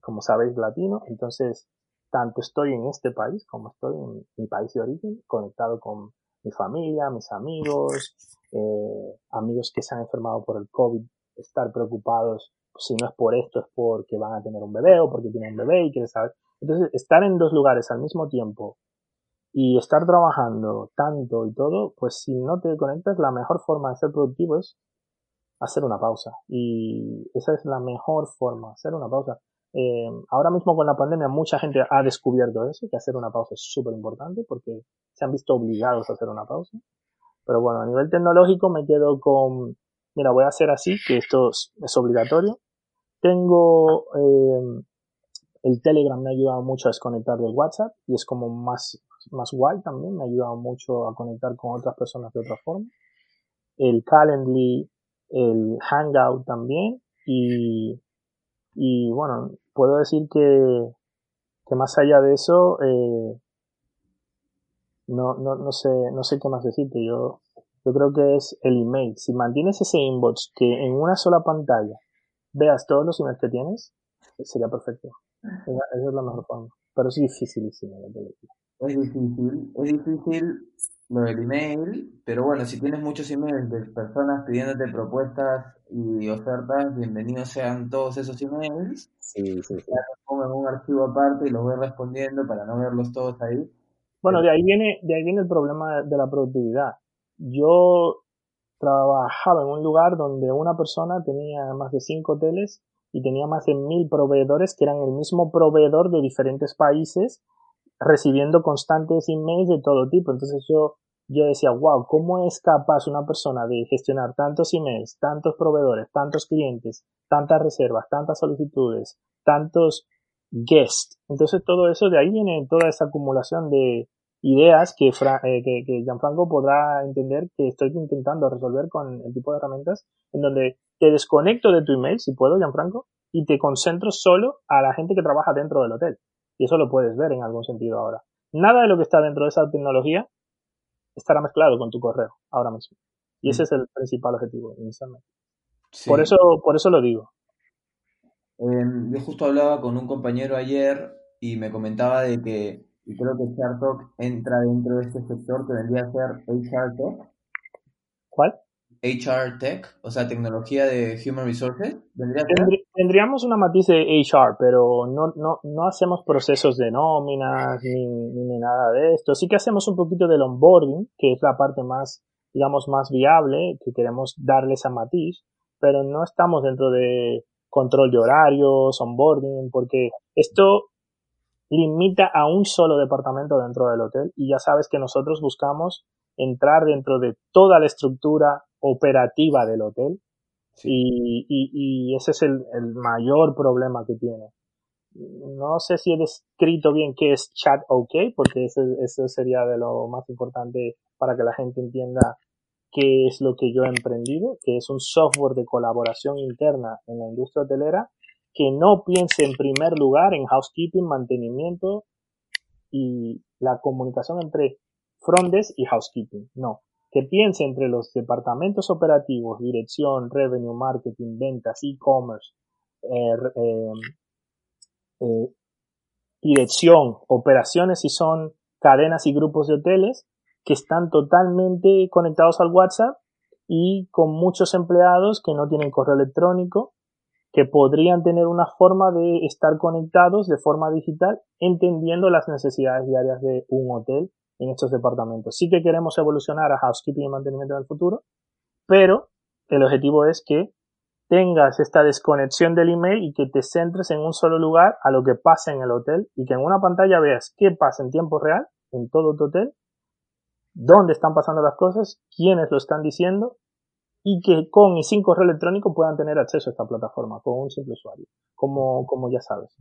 como sabéis, latino, entonces tanto estoy en este país como estoy en mi país de origen, conectado con mi familia, mis amigos, eh, amigos que se han enfermado por el COVID, estar preocupados, si no es por esto, es porque van a tener un bebé o porque tienen un bebé y quieren saber. Entonces, estar en dos lugares al mismo tiempo y estar trabajando tanto y todo, pues si no te conectas, la mejor forma de ser productivo es hacer una pausa. Y esa es la mejor forma, hacer una pausa. Eh, ahora mismo con la pandemia mucha gente ha descubierto eso, que hacer una pausa es súper importante porque se han visto obligados a hacer una pausa. Pero bueno, a nivel tecnológico me quedo con, mira, voy a hacer así, que esto es, obligatorio. Tengo eh, el Telegram me ha ayudado mucho a desconectar del WhatsApp y es como más más guay también, me ha ayudado mucho a conectar con otras personas de otra forma. El Calendly, el Hangout también y, y bueno, puedo decir que, que más allá de eso, eh, no, no, no sé, no sé qué más decirte. Yo, yo creo que es el email. Si mantienes ese inbox que en una sola pantalla veas todos los emails que tienes, sería perfecto. Esa, es la mejor forma. Pero es dificilísimo es difícil, es difícil lo del email, pero bueno, si tienes muchos emails de personas pidiéndote propuestas y ofertas, bienvenidos sean todos esos emails. Sí, sí, sí. los pongo en un archivo aparte y los voy respondiendo para no verlos todos ahí. Bueno, de ahí viene, de ahí viene el problema de la productividad. Yo trabajaba en un lugar donde una persona tenía más de cinco hoteles y tenía más de mil proveedores que eran el mismo proveedor de diferentes países recibiendo constantes emails de todo tipo. Entonces yo, yo decía, wow, ¿cómo es capaz una persona de gestionar tantos emails, tantos proveedores, tantos clientes, tantas reservas, tantas solicitudes, tantos guests? Entonces todo eso, de ahí viene toda esa acumulación de ideas que, eh, que, que Gianfranco podrá entender que estoy intentando resolver con el tipo de herramientas en donde te desconecto de tu email, si puedo, Gianfranco, y te concentro solo a la gente que trabaja dentro del hotel. Y eso lo puedes ver en algún sentido ahora. Nada de lo que está dentro de esa tecnología estará mezclado con tu correo ahora mismo. Y ese mm. es el principal objetivo inicialmente. Por, eso, por eso lo digo. Em, yo justo hablaba con un compañero ayer y me comentaba de que y creo que Chartalk entra dentro de este sector que vendría a ser Tech. ¿Cuál? HR Tech, o sea, tecnología de Human Resources? Tendríamos una matiz de HR, pero no, no, no hacemos procesos de nóminas ni, ni, nada de esto. Sí que hacemos un poquito del onboarding, que es la parte más, digamos, más viable, que queremos darle esa matiz, pero no estamos dentro de control de horarios, onboarding, porque esto limita a un solo departamento dentro del hotel y ya sabes que nosotros buscamos entrar dentro de toda la estructura operativa del hotel y, y, ese es el, el, mayor problema que tiene. No sé si he descrito bien qué es chat OK, porque eso, eso sería de lo más importante para que la gente entienda qué es lo que yo he emprendido, que es un software de colaboración interna en la industria hotelera que no piense en primer lugar en housekeeping, mantenimiento y la comunicación entre front y housekeeping. No, que piense entre los departamentos operativos, dirección, revenue, marketing, ventas, e-commerce, eh, eh, eh, dirección, operaciones si son cadenas y grupos de hoteles que están totalmente conectados al WhatsApp y con muchos empleados que no tienen correo electrónico, que podrían tener una forma de estar conectados de forma digital, entendiendo las necesidades diarias de un hotel en estos departamentos. Sí que queremos evolucionar a housekeeping y mantenimiento en el futuro, pero el objetivo es que tengas esta desconexión del email y que te centres en un solo lugar a lo que pasa en el hotel y que en una pantalla veas qué pasa en tiempo real en todo tu hotel dónde están pasando las cosas, quiénes lo están diciendo y que con y sin correo electrónico puedan tener acceso a esta plataforma con un simple usuario, como, como ya sabes.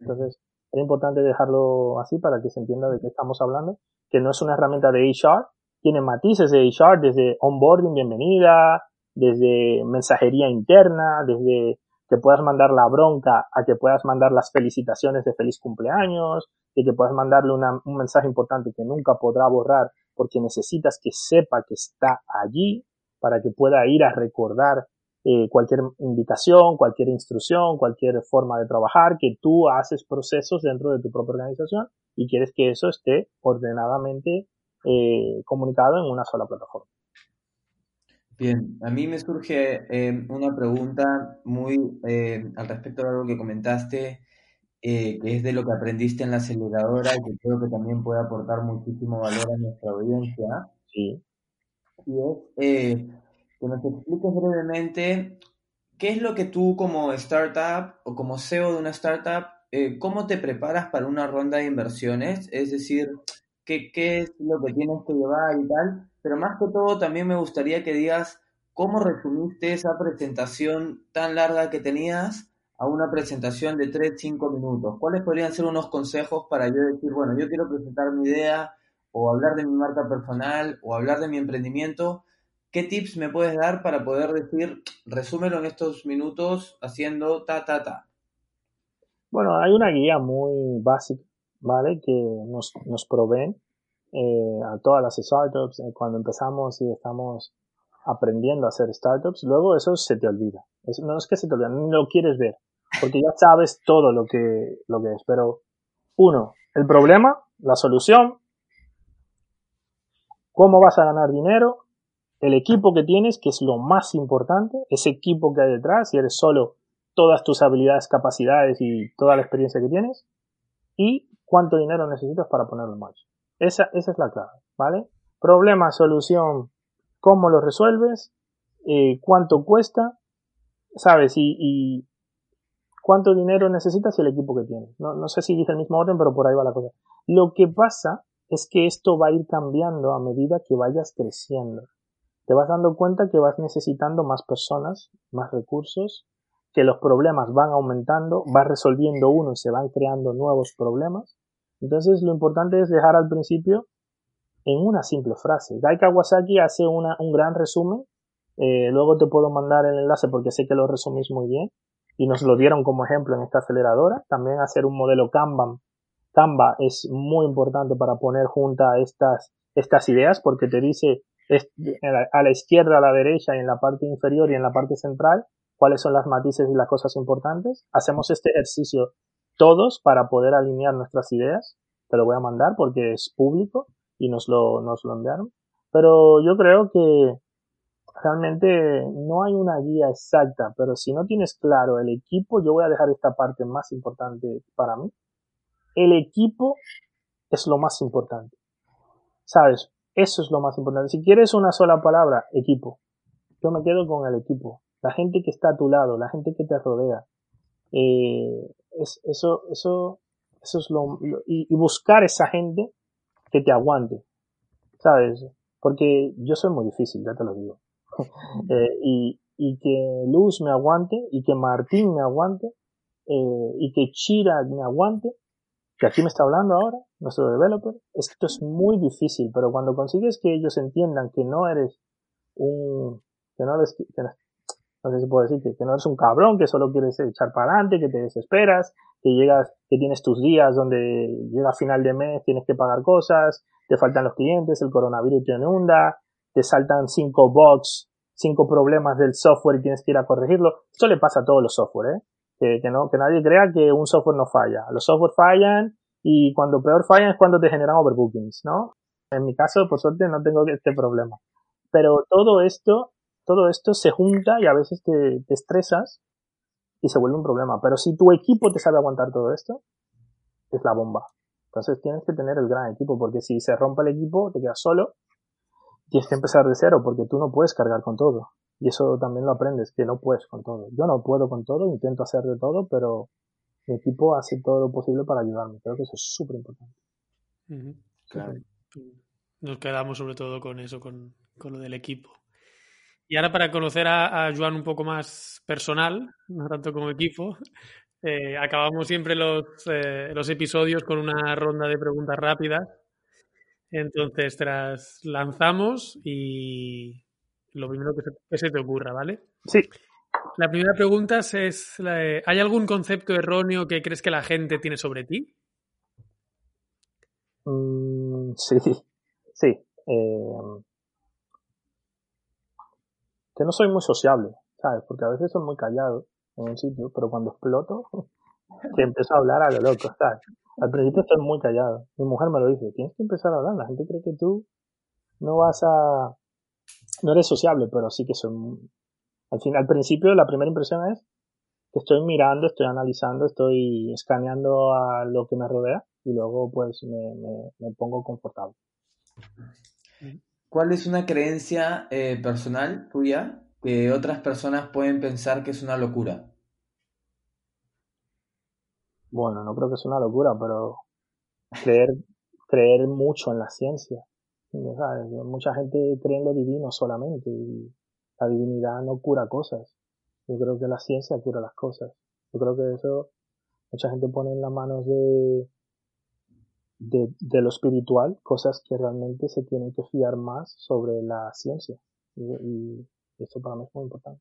Entonces, es importante dejarlo así para que se entienda de qué estamos hablando, que no es una herramienta de HR, tiene matices de HR desde onboarding, bienvenida, desde mensajería interna, desde que puedas mandar la bronca a que puedas mandar las felicitaciones de feliz cumpleaños, de que puedas mandarle un mensaje importante que nunca podrá borrar porque necesitas que sepa que está allí para que pueda ir a recordar eh, cualquier invitación, cualquier instrucción, cualquier forma de trabajar, que tú haces procesos dentro de tu propia organización y quieres que eso esté ordenadamente eh, comunicado en una sola plataforma. Bien, a mí me surge eh, una pregunta muy al respecto de algo que comentaste, que es de lo que aprendiste en la aceleradora y que creo que también puede aportar muchísimo valor a nuestra audiencia. Sí. Y es que nos expliques brevemente qué es lo que tú como startup o como CEO de una startup, eh, cómo te preparas para una ronda de inversiones, es decir, qué, qué es lo que tienes que llevar y tal, pero más que todo también me gustaría que digas cómo resumiste esa presentación tan larga que tenías a una presentación de 3, 5 minutos. ¿Cuáles podrían ser unos consejos para yo decir, bueno, yo quiero presentar mi idea o hablar de mi marca personal o hablar de mi emprendimiento? ¿Qué tips me puedes dar para poder decir, resúmelo en estos minutos haciendo ta, ta, ta? Bueno, hay una guía muy básica, ¿vale? Que nos, nos proveen eh, a todas las startups eh, cuando empezamos y estamos aprendiendo a hacer startups. Luego eso se te olvida. no es que se te olvide, no lo quieres ver, porque ya sabes todo lo que, lo que es. Pero, uno, el problema, la solución, cómo vas a ganar dinero el equipo que tienes, que es lo más importante, ese equipo que hay detrás, si eres solo todas tus habilidades, capacidades y toda la experiencia que tienes, y cuánto dinero necesitas para ponerlo en marcha. Esa, esa es la clave, ¿vale? Problema, solución, cómo lo resuelves, eh, cuánto cuesta, ¿sabes? Y, cuánto dinero necesitas y el equipo que tienes. No, no sé si dice el mismo orden, pero por ahí va la cosa. Lo que pasa es que esto va a ir cambiando a medida que vayas creciendo te vas dando cuenta que vas necesitando más personas, más recursos, que los problemas van aumentando, vas resolviendo uno y se van creando nuevos problemas. Entonces lo importante es dejar al principio en una simple frase. Guy Kawasaki hace una, un gran resumen, eh, luego te puedo mandar el enlace porque sé que lo resumís muy bien y nos lo dieron como ejemplo en esta aceleradora. También hacer un modelo Kanban. Canva es muy importante para poner juntas estas, estas ideas porque te dice a la izquierda, a la derecha y en la parte inferior y en la parte central, cuáles son las matices y las cosas importantes. Hacemos este ejercicio todos para poder alinear nuestras ideas. Te lo voy a mandar porque es público y nos lo, nos lo enviaron. Pero yo creo que realmente no hay una guía exacta, pero si no tienes claro el equipo, yo voy a dejar esta parte más importante para mí. El equipo es lo más importante. ¿Sabes? Eso es lo más importante. Si quieres una sola palabra, equipo. Yo me quedo con el equipo. La gente que está a tu lado, la gente que te rodea. Eh, es, eso, eso, eso es lo, y, buscar esa gente que te aguante. ¿Sabes? Porque yo soy muy difícil, ya te lo digo. <laughs> eh, y, y que Luz me aguante, y que Martín me aguante, eh, y que Chira me aguante, que aquí me está hablando ahora, nuestro developer, esto es muy difícil, pero cuando consigues que ellos entiendan que no eres un, que no eres, que no, sé si puedo decir, que, no eres un cabrón, que solo quieres echar para adelante, que te desesperas, que llegas, que tienes tus días donde llega final de mes, tienes que pagar cosas, te faltan los clientes, el coronavirus te inunda, te saltan cinco bugs, cinco problemas del software y tienes que ir a corregirlo. Esto le pasa a todos los software, ¿eh? que, no, que nadie crea que un software no falla. Los software fallan y cuando peor fallan es cuando te generan overbookings, ¿no? En mi caso, por suerte, no tengo este problema. Pero todo esto, todo esto se junta y a veces te, estresas y se vuelve un problema. Pero si tu equipo te sabe aguantar todo esto, es la bomba. Entonces tienes que tener el gran equipo, porque si se rompe el equipo, te quedas solo, tienes que empezar de cero, porque tú no puedes cargar con todo. Y eso también lo aprendes, que no puedes con todo. Yo no puedo con todo, intento hacer de todo, pero mi equipo hace todo lo posible para ayudarme. Creo que eso es súper importante. Claro. nos quedamos sobre todo con eso, con, lo del equipo. Y ahora para conocer a, a, Joan un poco más personal, no tanto como equipo, <laughs> eh, acabamos siempre los, eh, los episodios con una ronda de preguntas rápidas. Entonces, tras lanzamos y lo primero que se, te ocurra, ¿vale? Sí. La primera pregunta es, ¿hay algún concepto erróneo que crees que la gente tiene sobre ti? Mm, <laughs> sí, sí. Eh, que no soy muy sociable, ¿sabes? Porque a veces soy muy callado en un sitio, pero cuando exploto, <laughs> que empiezo a hablar a lo loco, ¿sabes? Al principio estoy muy callado. Mi mujer me lo dice, tienes que empezar a hablar. La gente cree que tú no vas a... No eres sociable, pero sí que soy... Al final, al principio, la primera impresión es que estoy mirando, estoy analizando, estoy escaneando a lo que me rodea y luego pues me, me, pongo confortable. ¿Cuál es una creencia eh, personal tuya que otras personas pueden pensar que es una locura? Bueno, no creo que sea una locura, pero creer, creer mucho en la ciencia. Mucha gente cree en lo divino solamente y la divinidad no cura cosas. Yo creo que la ciencia cura las cosas. Yo creo que eso mucha gente pone en las manos de, de, lo espiritual cosas que realmente se tienen que fiar más sobre la ciencia. Y, esto para mí es muy importante.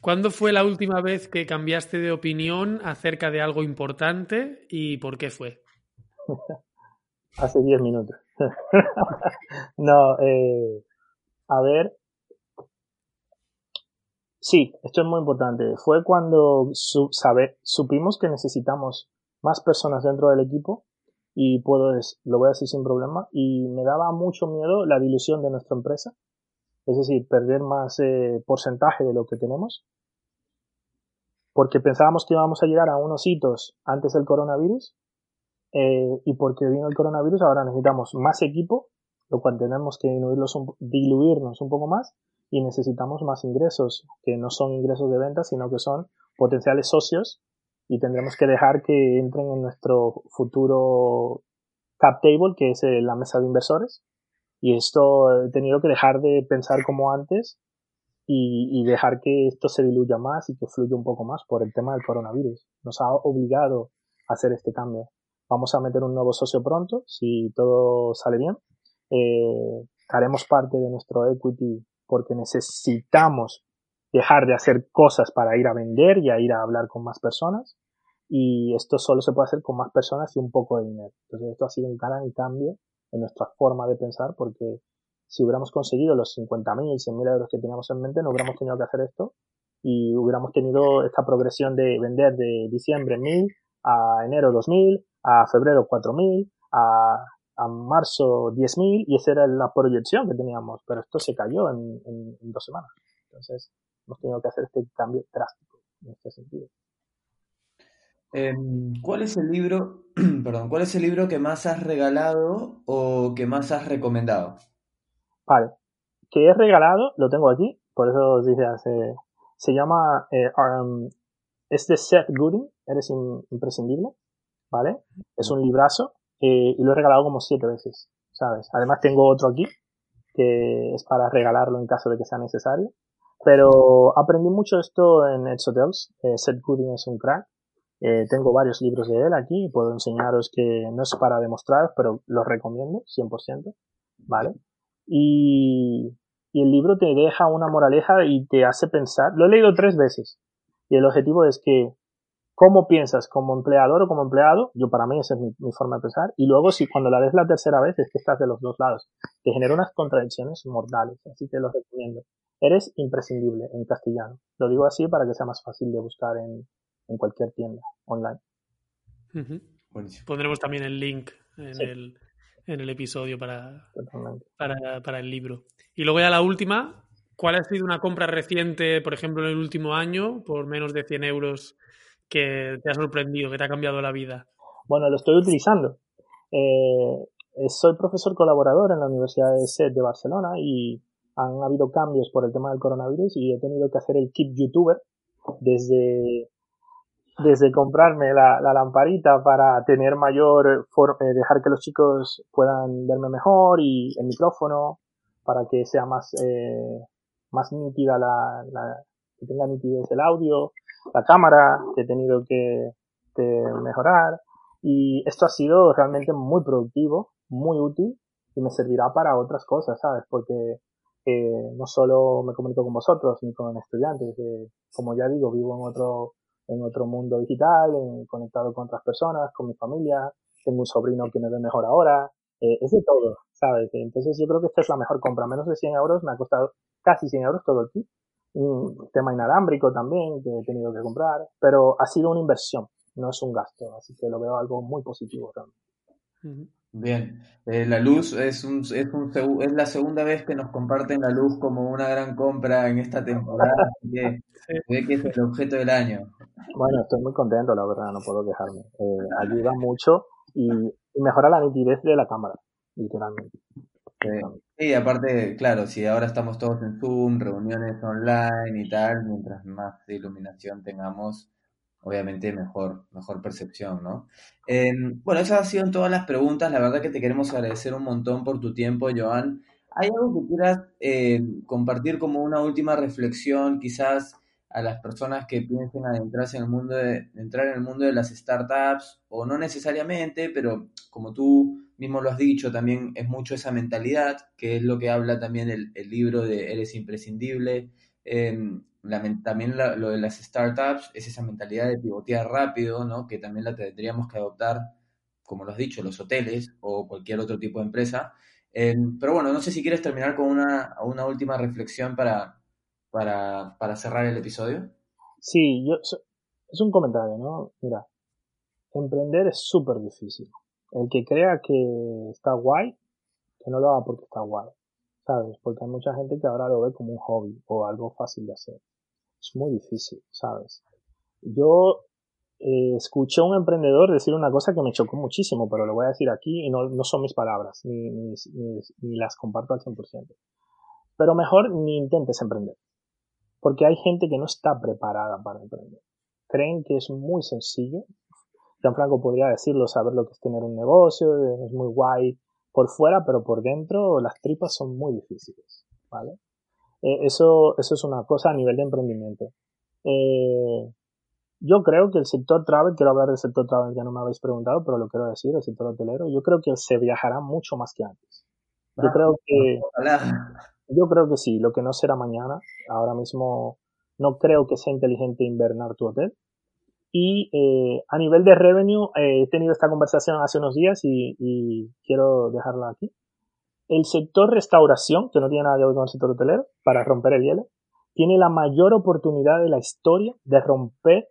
¿Cuándo fue la última vez que cambiaste de opinión acerca de algo importante y por qué fue? <laughs> Hace 10 minutos. <laughs> no, eh, a ver, Sí, esto es muy importante. Fue cuando supimos que necesitamos más personas dentro del equipo y puedo, lo voy a decir sin problema, y me daba mucho miedo la dilución de nuestra empresa, es decir, perder más eh, porcentaje de lo que tenemos, porque pensábamos que íbamos a llegar a unos hitos antes del coronavirus, eh, y porque vino el coronavirus ahora necesitamos más equipo, lo cual tenemos que diluirnos un poco más, y necesitamos más ingresos, que no son ingresos de venta, sino que son potenciales socios y tendremos que dejar que entren en nuestro futuro cap table, que es eh, la mesa de inversores. Y esto he tenido que dejar de pensar como antes y, dejar que esto se diluya más y que fluya un poco más por el tema del coronavirus. Nos ha obligado a hacer este cambio. Vamos a meter un nuevo socio pronto, si todo sale bien. Eh, haremos parte de nuestro equity porque necesitamos dejar de hacer cosas para ir a vender y a ir a hablar con más personas. Y esto solo se puede hacer con más personas y un poco de dinero. Entonces esto ha sido un gran cambio en nuestra forma de pensar porque si hubiéramos conseguido los 50.000, 100.000 euros que teníamos en mente, no hubiéramos tenido que hacer esto y hubiéramos tenido esta progresión de vender de diciembre 1.000 a enero 2.000, a febrero 4.000, a a marzo 10.000 y esa era la proyección que teníamos, pero esto se cayó en, dos semanas. Entonces, hemos tenido que hacer este cambio drástico en este sentido. Em, ¿Cuál es el libro, <clears throat> perdón, cuál es el libro que más has regalado o que más has recomendado? Vale, que he regalado, lo tengo aquí, por eso os dije hace, se llama, eh, um, es de Seth Godin, Eres imprescindible, ¿vale? Es un librazo y lo he regalado como siete veces, ¿sabes? Además tengo otro aquí que es para regalarlo en caso de que sea necesario. Pero aprendí mucho esto en Edge Hotels. Eh, Seth Godin es un crack. Eh, tengo varios libros de él aquí y puedo enseñaros que no es para demostrar, pero los recomiendo 100%, ¿vale? Y, y el libro te deja una moraleja y te hace pensar. Lo he leído tres veces y el objetivo es que cómo piensas como empleador o como empleado, yo para mí esa es mi, forma de pensar, y luego si cuando la ves la tercera vez es que estás de los dos lados, te genera unas contradicciones mortales, así que lo recomiendo. Eres imprescindible en castellano. Lo digo así para que sea más fácil de buscar en, cualquier tienda online. Pondremos también el link en, el, en el episodio para, para, para el libro. Y luego ya la última, ¿cuál ha sido una compra reciente, por ejemplo, en el último año, por menos de 100 euros que te ha sorprendido, que te ha cambiado la vida? Bueno, lo estoy utilizando. Eh, soy profesor colaborador en la Universidad de SED de Barcelona y han habido cambios por el tema del coronavirus y he tenido que hacer el kit youtuber desde desde comprarme la, la lamparita para tener mayor, eh, dejar que los chicos puedan verme mejor y el micrófono para que sea más, eh, más nítida la, la, que tenga nitidez el audio, la cámara he tenido que, que mejorar y esto ha sido realmente muy productivo, muy útil y me servirá para otras cosas, ¿sabes? Porque eh, no solo me comunico con vosotros ni con estudiantes, eh, como ya digo, vivo en otro en otro mundo digital, conectado con otras personas, con mi familia, tengo un sobrino que me ve mejor ahora, eh, es de todo, ¿sabes? Entonces yo creo que esta es la mejor compra, menos de 100 euros, me ha costado casi 100 euros todo el kit, un tema inalámbrico también que he tenido que comprar, pero ha sido una inversión, no es un gasto, así que lo veo algo muy positivo realmente. Bien, eh, la luz es, un, es, un, es la segunda vez que nos comparten la luz como una gran compra en esta temporada, <laughs> así que ve que es el objeto del año. Bueno, estoy muy contento, la verdad, no puedo quejarme. Eh, ayuda mucho y, mejora la nitidez de la cámara, literalmente. Sí, aparte, claro, si ahora estamos todos en Zoom, reuniones online y tal, mientras más iluminación tengamos, obviamente mejor, mejor percepción, ¿no? Em, bueno, esas han sido todas las preguntas. La verdad que te queremos agradecer un montón por tu tiempo, Joan. ¿Hay algo que quieras em, compartir como una última reflexión, quizás a las personas que piensen adentrarse en el mundo de, entrar en el mundo de las startups, o no necesariamente, pero como tú mismo lo has dicho, también es mucho esa mentalidad, que es lo que habla también el, libro de Eres imprescindible. Em, también lo de las startups es esa mentalidad de pivotear rápido, ¿no? Que también la tendríamos que adoptar, como lo has dicho, los hoteles o cualquier otro tipo de empresa. pero bueno, no sé si quieres terminar con una, una última reflexión para, para, para cerrar el episodio. Sí, yo, es un comentario, ¿no? Mira, emprender es súper difícil. El que crea que está guay, que no lo haga porque está guay. ¿Sabes? Porque hay mucha gente que ahora lo ve como un hobby o algo fácil de hacer es muy difícil, ¿sabes? Yo eh, escuché a un emprendedor decir una cosa que me chocó muchísimo, pero lo voy a decir aquí y no, son mis palabras, ni, ni, ni, las comparto al 100%. Pero mejor ni intentes emprender, porque hay gente que no está preparada para emprender. Creen que es muy sencillo. Gianfranco podría decirlo, saber lo que es tener un negocio, es muy guay por fuera, pero por dentro las tripas son muy difíciles, ¿vale? Eh, eso, eso es una cosa a nivel de emprendimiento. Eh, yo creo que el sector travel, quiero hablar del sector travel, ya no me habéis preguntado, pero lo quiero decir, el sector hotelero, yo creo que se viajará mucho más que antes. Yo ah, creo que, yo creo que sí, lo que no será mañana, ahora mismo no creo que sea inteligente invernar tu hotel. Y eh, a nivel de revenue, he tenido esta conversación hace unos días y, y quiero dejarla aquí. El sector restauración, que no tiene nada que ver con el sector hotelero, para romper el hielo, tiene la mayor oportunidad de la historia de romper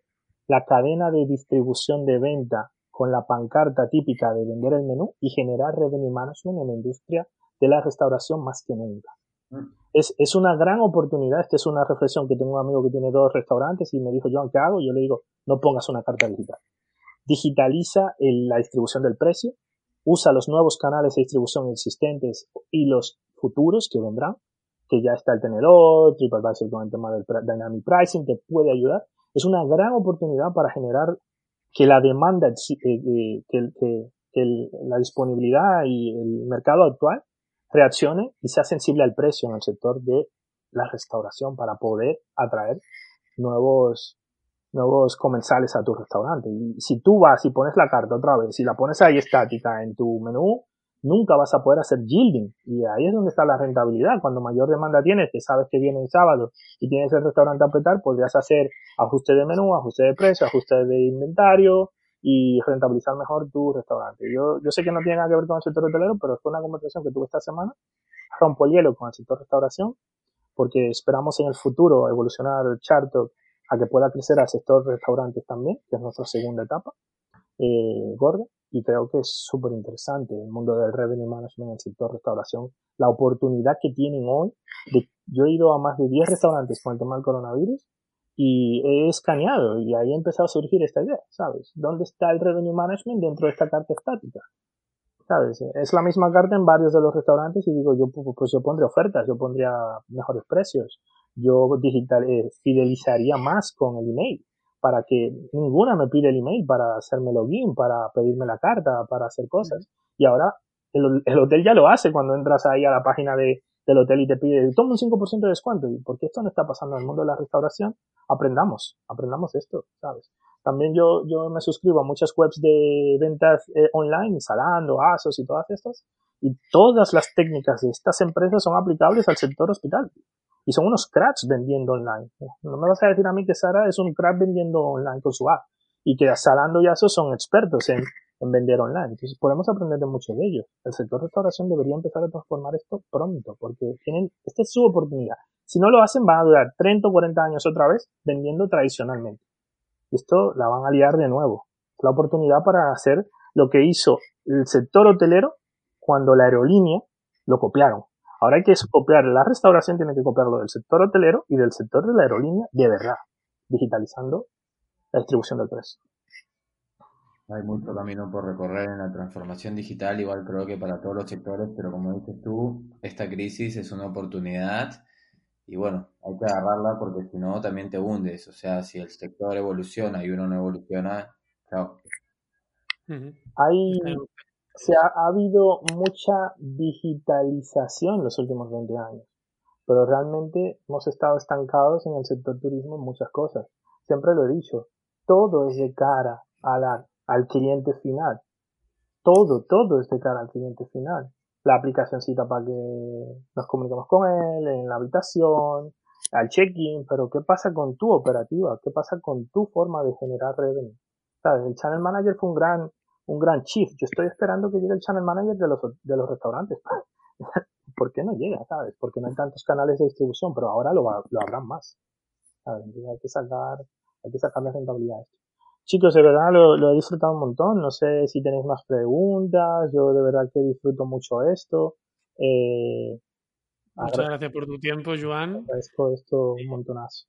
la cadena de distribución de venta con la pancarta típica de vender el menú y generar revenue management en la industria de la restauración más que nunca. Mm. Es, es una gran oportunidad, esta es una reflexión que tengo un amigo que tiene dos restaurantes y me dijo, John, ¿qué hago? Yo le digo, no pongas una carta digital. Digitaliza la distribución del precio, usa los nuevos canales de distribución existentes y los futuros que vendrán, que ya está el tenedor, TripAdvisor con el tema del Dynamic Pricing, te puede ayudar. Es una gran oportunidad para generar que la demanda, eh, eh, que la disponibilidad y el mercado actual reaccione y sea sensible al precio en el sector de la restauración para poder atraer nuevos nuevos comensales a tu restaurante. Y si tú vas y pones la carta otra vez y la pones ahí estática en tu menú, nunca vas a poder hacer yielding. Y ahí es donde está la rentabilidad. Cuando mayor demanda tienes, que sabes que viene el sábado y tienes el restaurante a apretar, podrías hacer ajuste de menú, ajuste de precio, ajuste de inventario y rentabilizar mejor tu restaurante. Yo, yo sé que no tiene nada que ver con el sector hotelero, pero fue una conversación que tuve esta semana. Rompo el hielo con el sector restauración porque esperamos en el futuro evolucionar Chartok a que pueda crecer al sector restaurantes también, que es nuestra segunda etapa, eh, gorda, y creo que es súper interesante el mundo del revenue management en el sector restauración, la oportunidad que tienen hoy. De, yo he ido a más de 10 restaurantes con el tema del coronavirus y he escaneado y ahí ha empezado a surgir esta idea, ¿sabes? ¿Dónde está el revenue management dentro de esta carta estática? ¿Sabes? Es la misma carta en varios de los restaurantes y digo, yo pues yo pondría ofertas, yo pondría mejores precios, yo digital, eh, fidelizaría más con el email, para que ninguna me pide el email para hacerme login, para pedirme la carta, para hacer cosas. Y ahora el, el hotel ya lo hace cuando entras ahí a la página de, del hotel y te pide, toma un 5% de descuento. ¿Y porque esto no está pasando en el mundo de la restauración? Aprendamos, aprendamos esto, ¿sabes? También yo, yo me suscribo a muchas webs de ventas eh, online, Salando, Asos y todas estas, y todas las técnicas de estas empresas son aplicables al sector hospital. Y son unos cracks vendiendo online. No me vas a decir a mí que Sara es un crack vendiendo online con su app. Y que Salando y Asos son expertos en, en vender online. Entonces podemos aprender de muchos de ellos. El sector restauración debería empezar a transformar esto pronto, porque tienen, esta es su oportunidad. Si no lo hacen, van a durar 30 o 40 años otra vez vendiendo tradicionalmente. Y esto la van a liar de nuevo. La oportunidad para hacer lo que hizo el sector hotelero cuando la aerolínea lo copiaron. Ahora hay que copiar, la restauración tiene que copiarlo del sector hotelero y del sector de la aerolínea de verdad, digitalizando la distribución del precio. Hay mucho camino por recorrer en la transformación digital, igual creo que para todos los sectores, pero como dices tú, esta crisis es una oportunidad y bueno, hay que agarrarla porque si no también te hundes. O sea, si el sector evoluciona y uno no evoluciona, chao. Hay, se ha, ha, habido mucha digitalización en los últimos 20 años, pero realmente hemos estado estancados en el sector turismo en muchas cosas. Siempre lo he dicho, todo es de cara a la al cliente final. Todo, todo es de cara al cliente final. La aplicacióncita para que nos comuniquemos con él, en la habitación, al check-in, pero ¿qué pasa con tu operativa? ¿Qué pasa con tu forma de generar revenue? ¿Sabes? El Channel Manager fue un gran, un gran chief. Yo estoy esperando que llegue el Channel Manager de los, de los restaurantes. <laughs> ¿Por qué no llega? ¿Sabes? Porque no hay tantos canales de distribución, pero ahora lo, lo habrán más. ¿Sabes? Entonces hay que sacar, hay que sacar la rentabilidad a esto. Chicos, de verdad lo, he disfrutado un montón. No sé si tenéis más preguntas. Yo de verdad que disfruto mucho esto. Eh, Muchas gracias por tu tiempo, Joan. Agradezco esto un montonazo.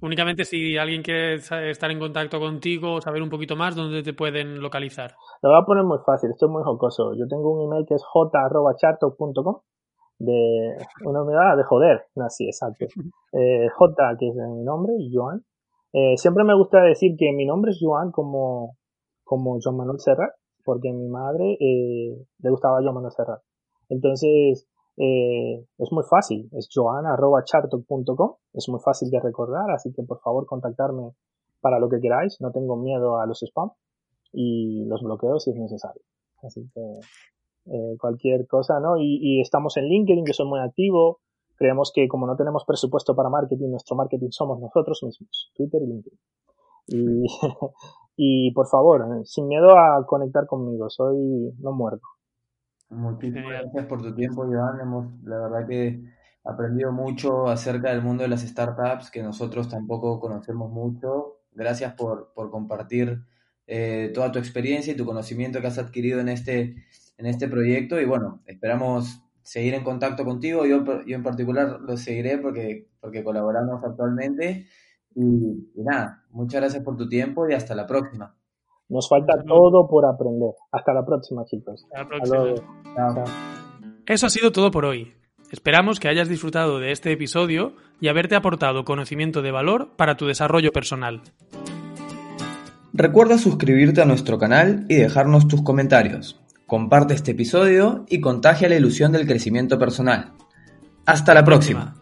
Únicamente si alguien quiere estar en contacto contigo o saber un poquito más, ¿dónde te pueden localizar? Lo voy a poner muy fácil, esto es muy jocoso. Yo tengo un email que es j.charto.com de una unidad de joder, así, exacto. <laughs> Eh, j, que es mi nombre, Joan, eh, siempre me gusta decir que mi nombre es Joan como, como Joan Manuel Serrat, porque a mi madre eh, le gustaba Joan Manuel Serrat. Entonces, eh, es muy fácil, es joan.chartok.com, es muy fácil de recordar, así que por favor contactarme para lo que queráis, no tengo miedo a los spam y los bloqueos si es necesario. Así que eh, cualquier cosa, ¿no? Y, y, estamos en LinkedIn, que soy muy activo, Creemos que como no tenemos presupuesto para marketing, nuestro marketing somos nosotros mismos, Twitter y LinkedIn. Y, <laughs> y por favor, eh, sin miedo a conectar conmigo, soy no muerto. Muchísimas gracias por tu tiempo, Joan. Hemos, la verdad que aprendido mucho acerca del mundo de las startups que nosotros tampoco conocemos mucho. Gracias por, por compartir eh, toda tu experiencia y tu conocimiento que has adquirido en este, en este proyecto. Y bueno, esperamos seguir en contacto contigo. Yo, yo en particular lo seguiré porque, porque colaboramos actualmente. Y, nada, muchas gracias por tu tiempo y hasta la próxima. Nos falta todo por aprender. Hasta la próxima, chicos. Hasta la próxima. Eso ha sido todo por hoy. Esperamos que hayas disfrutado de este episodio y haberte aportado conocimiento de valor para tu desarrollo personal. Recuerda suscribirte a nuestro canal y dejarnos tus comentarios. Comparte este episodio y contagia la ilusión del crecimiento personal. Hasta la próxima.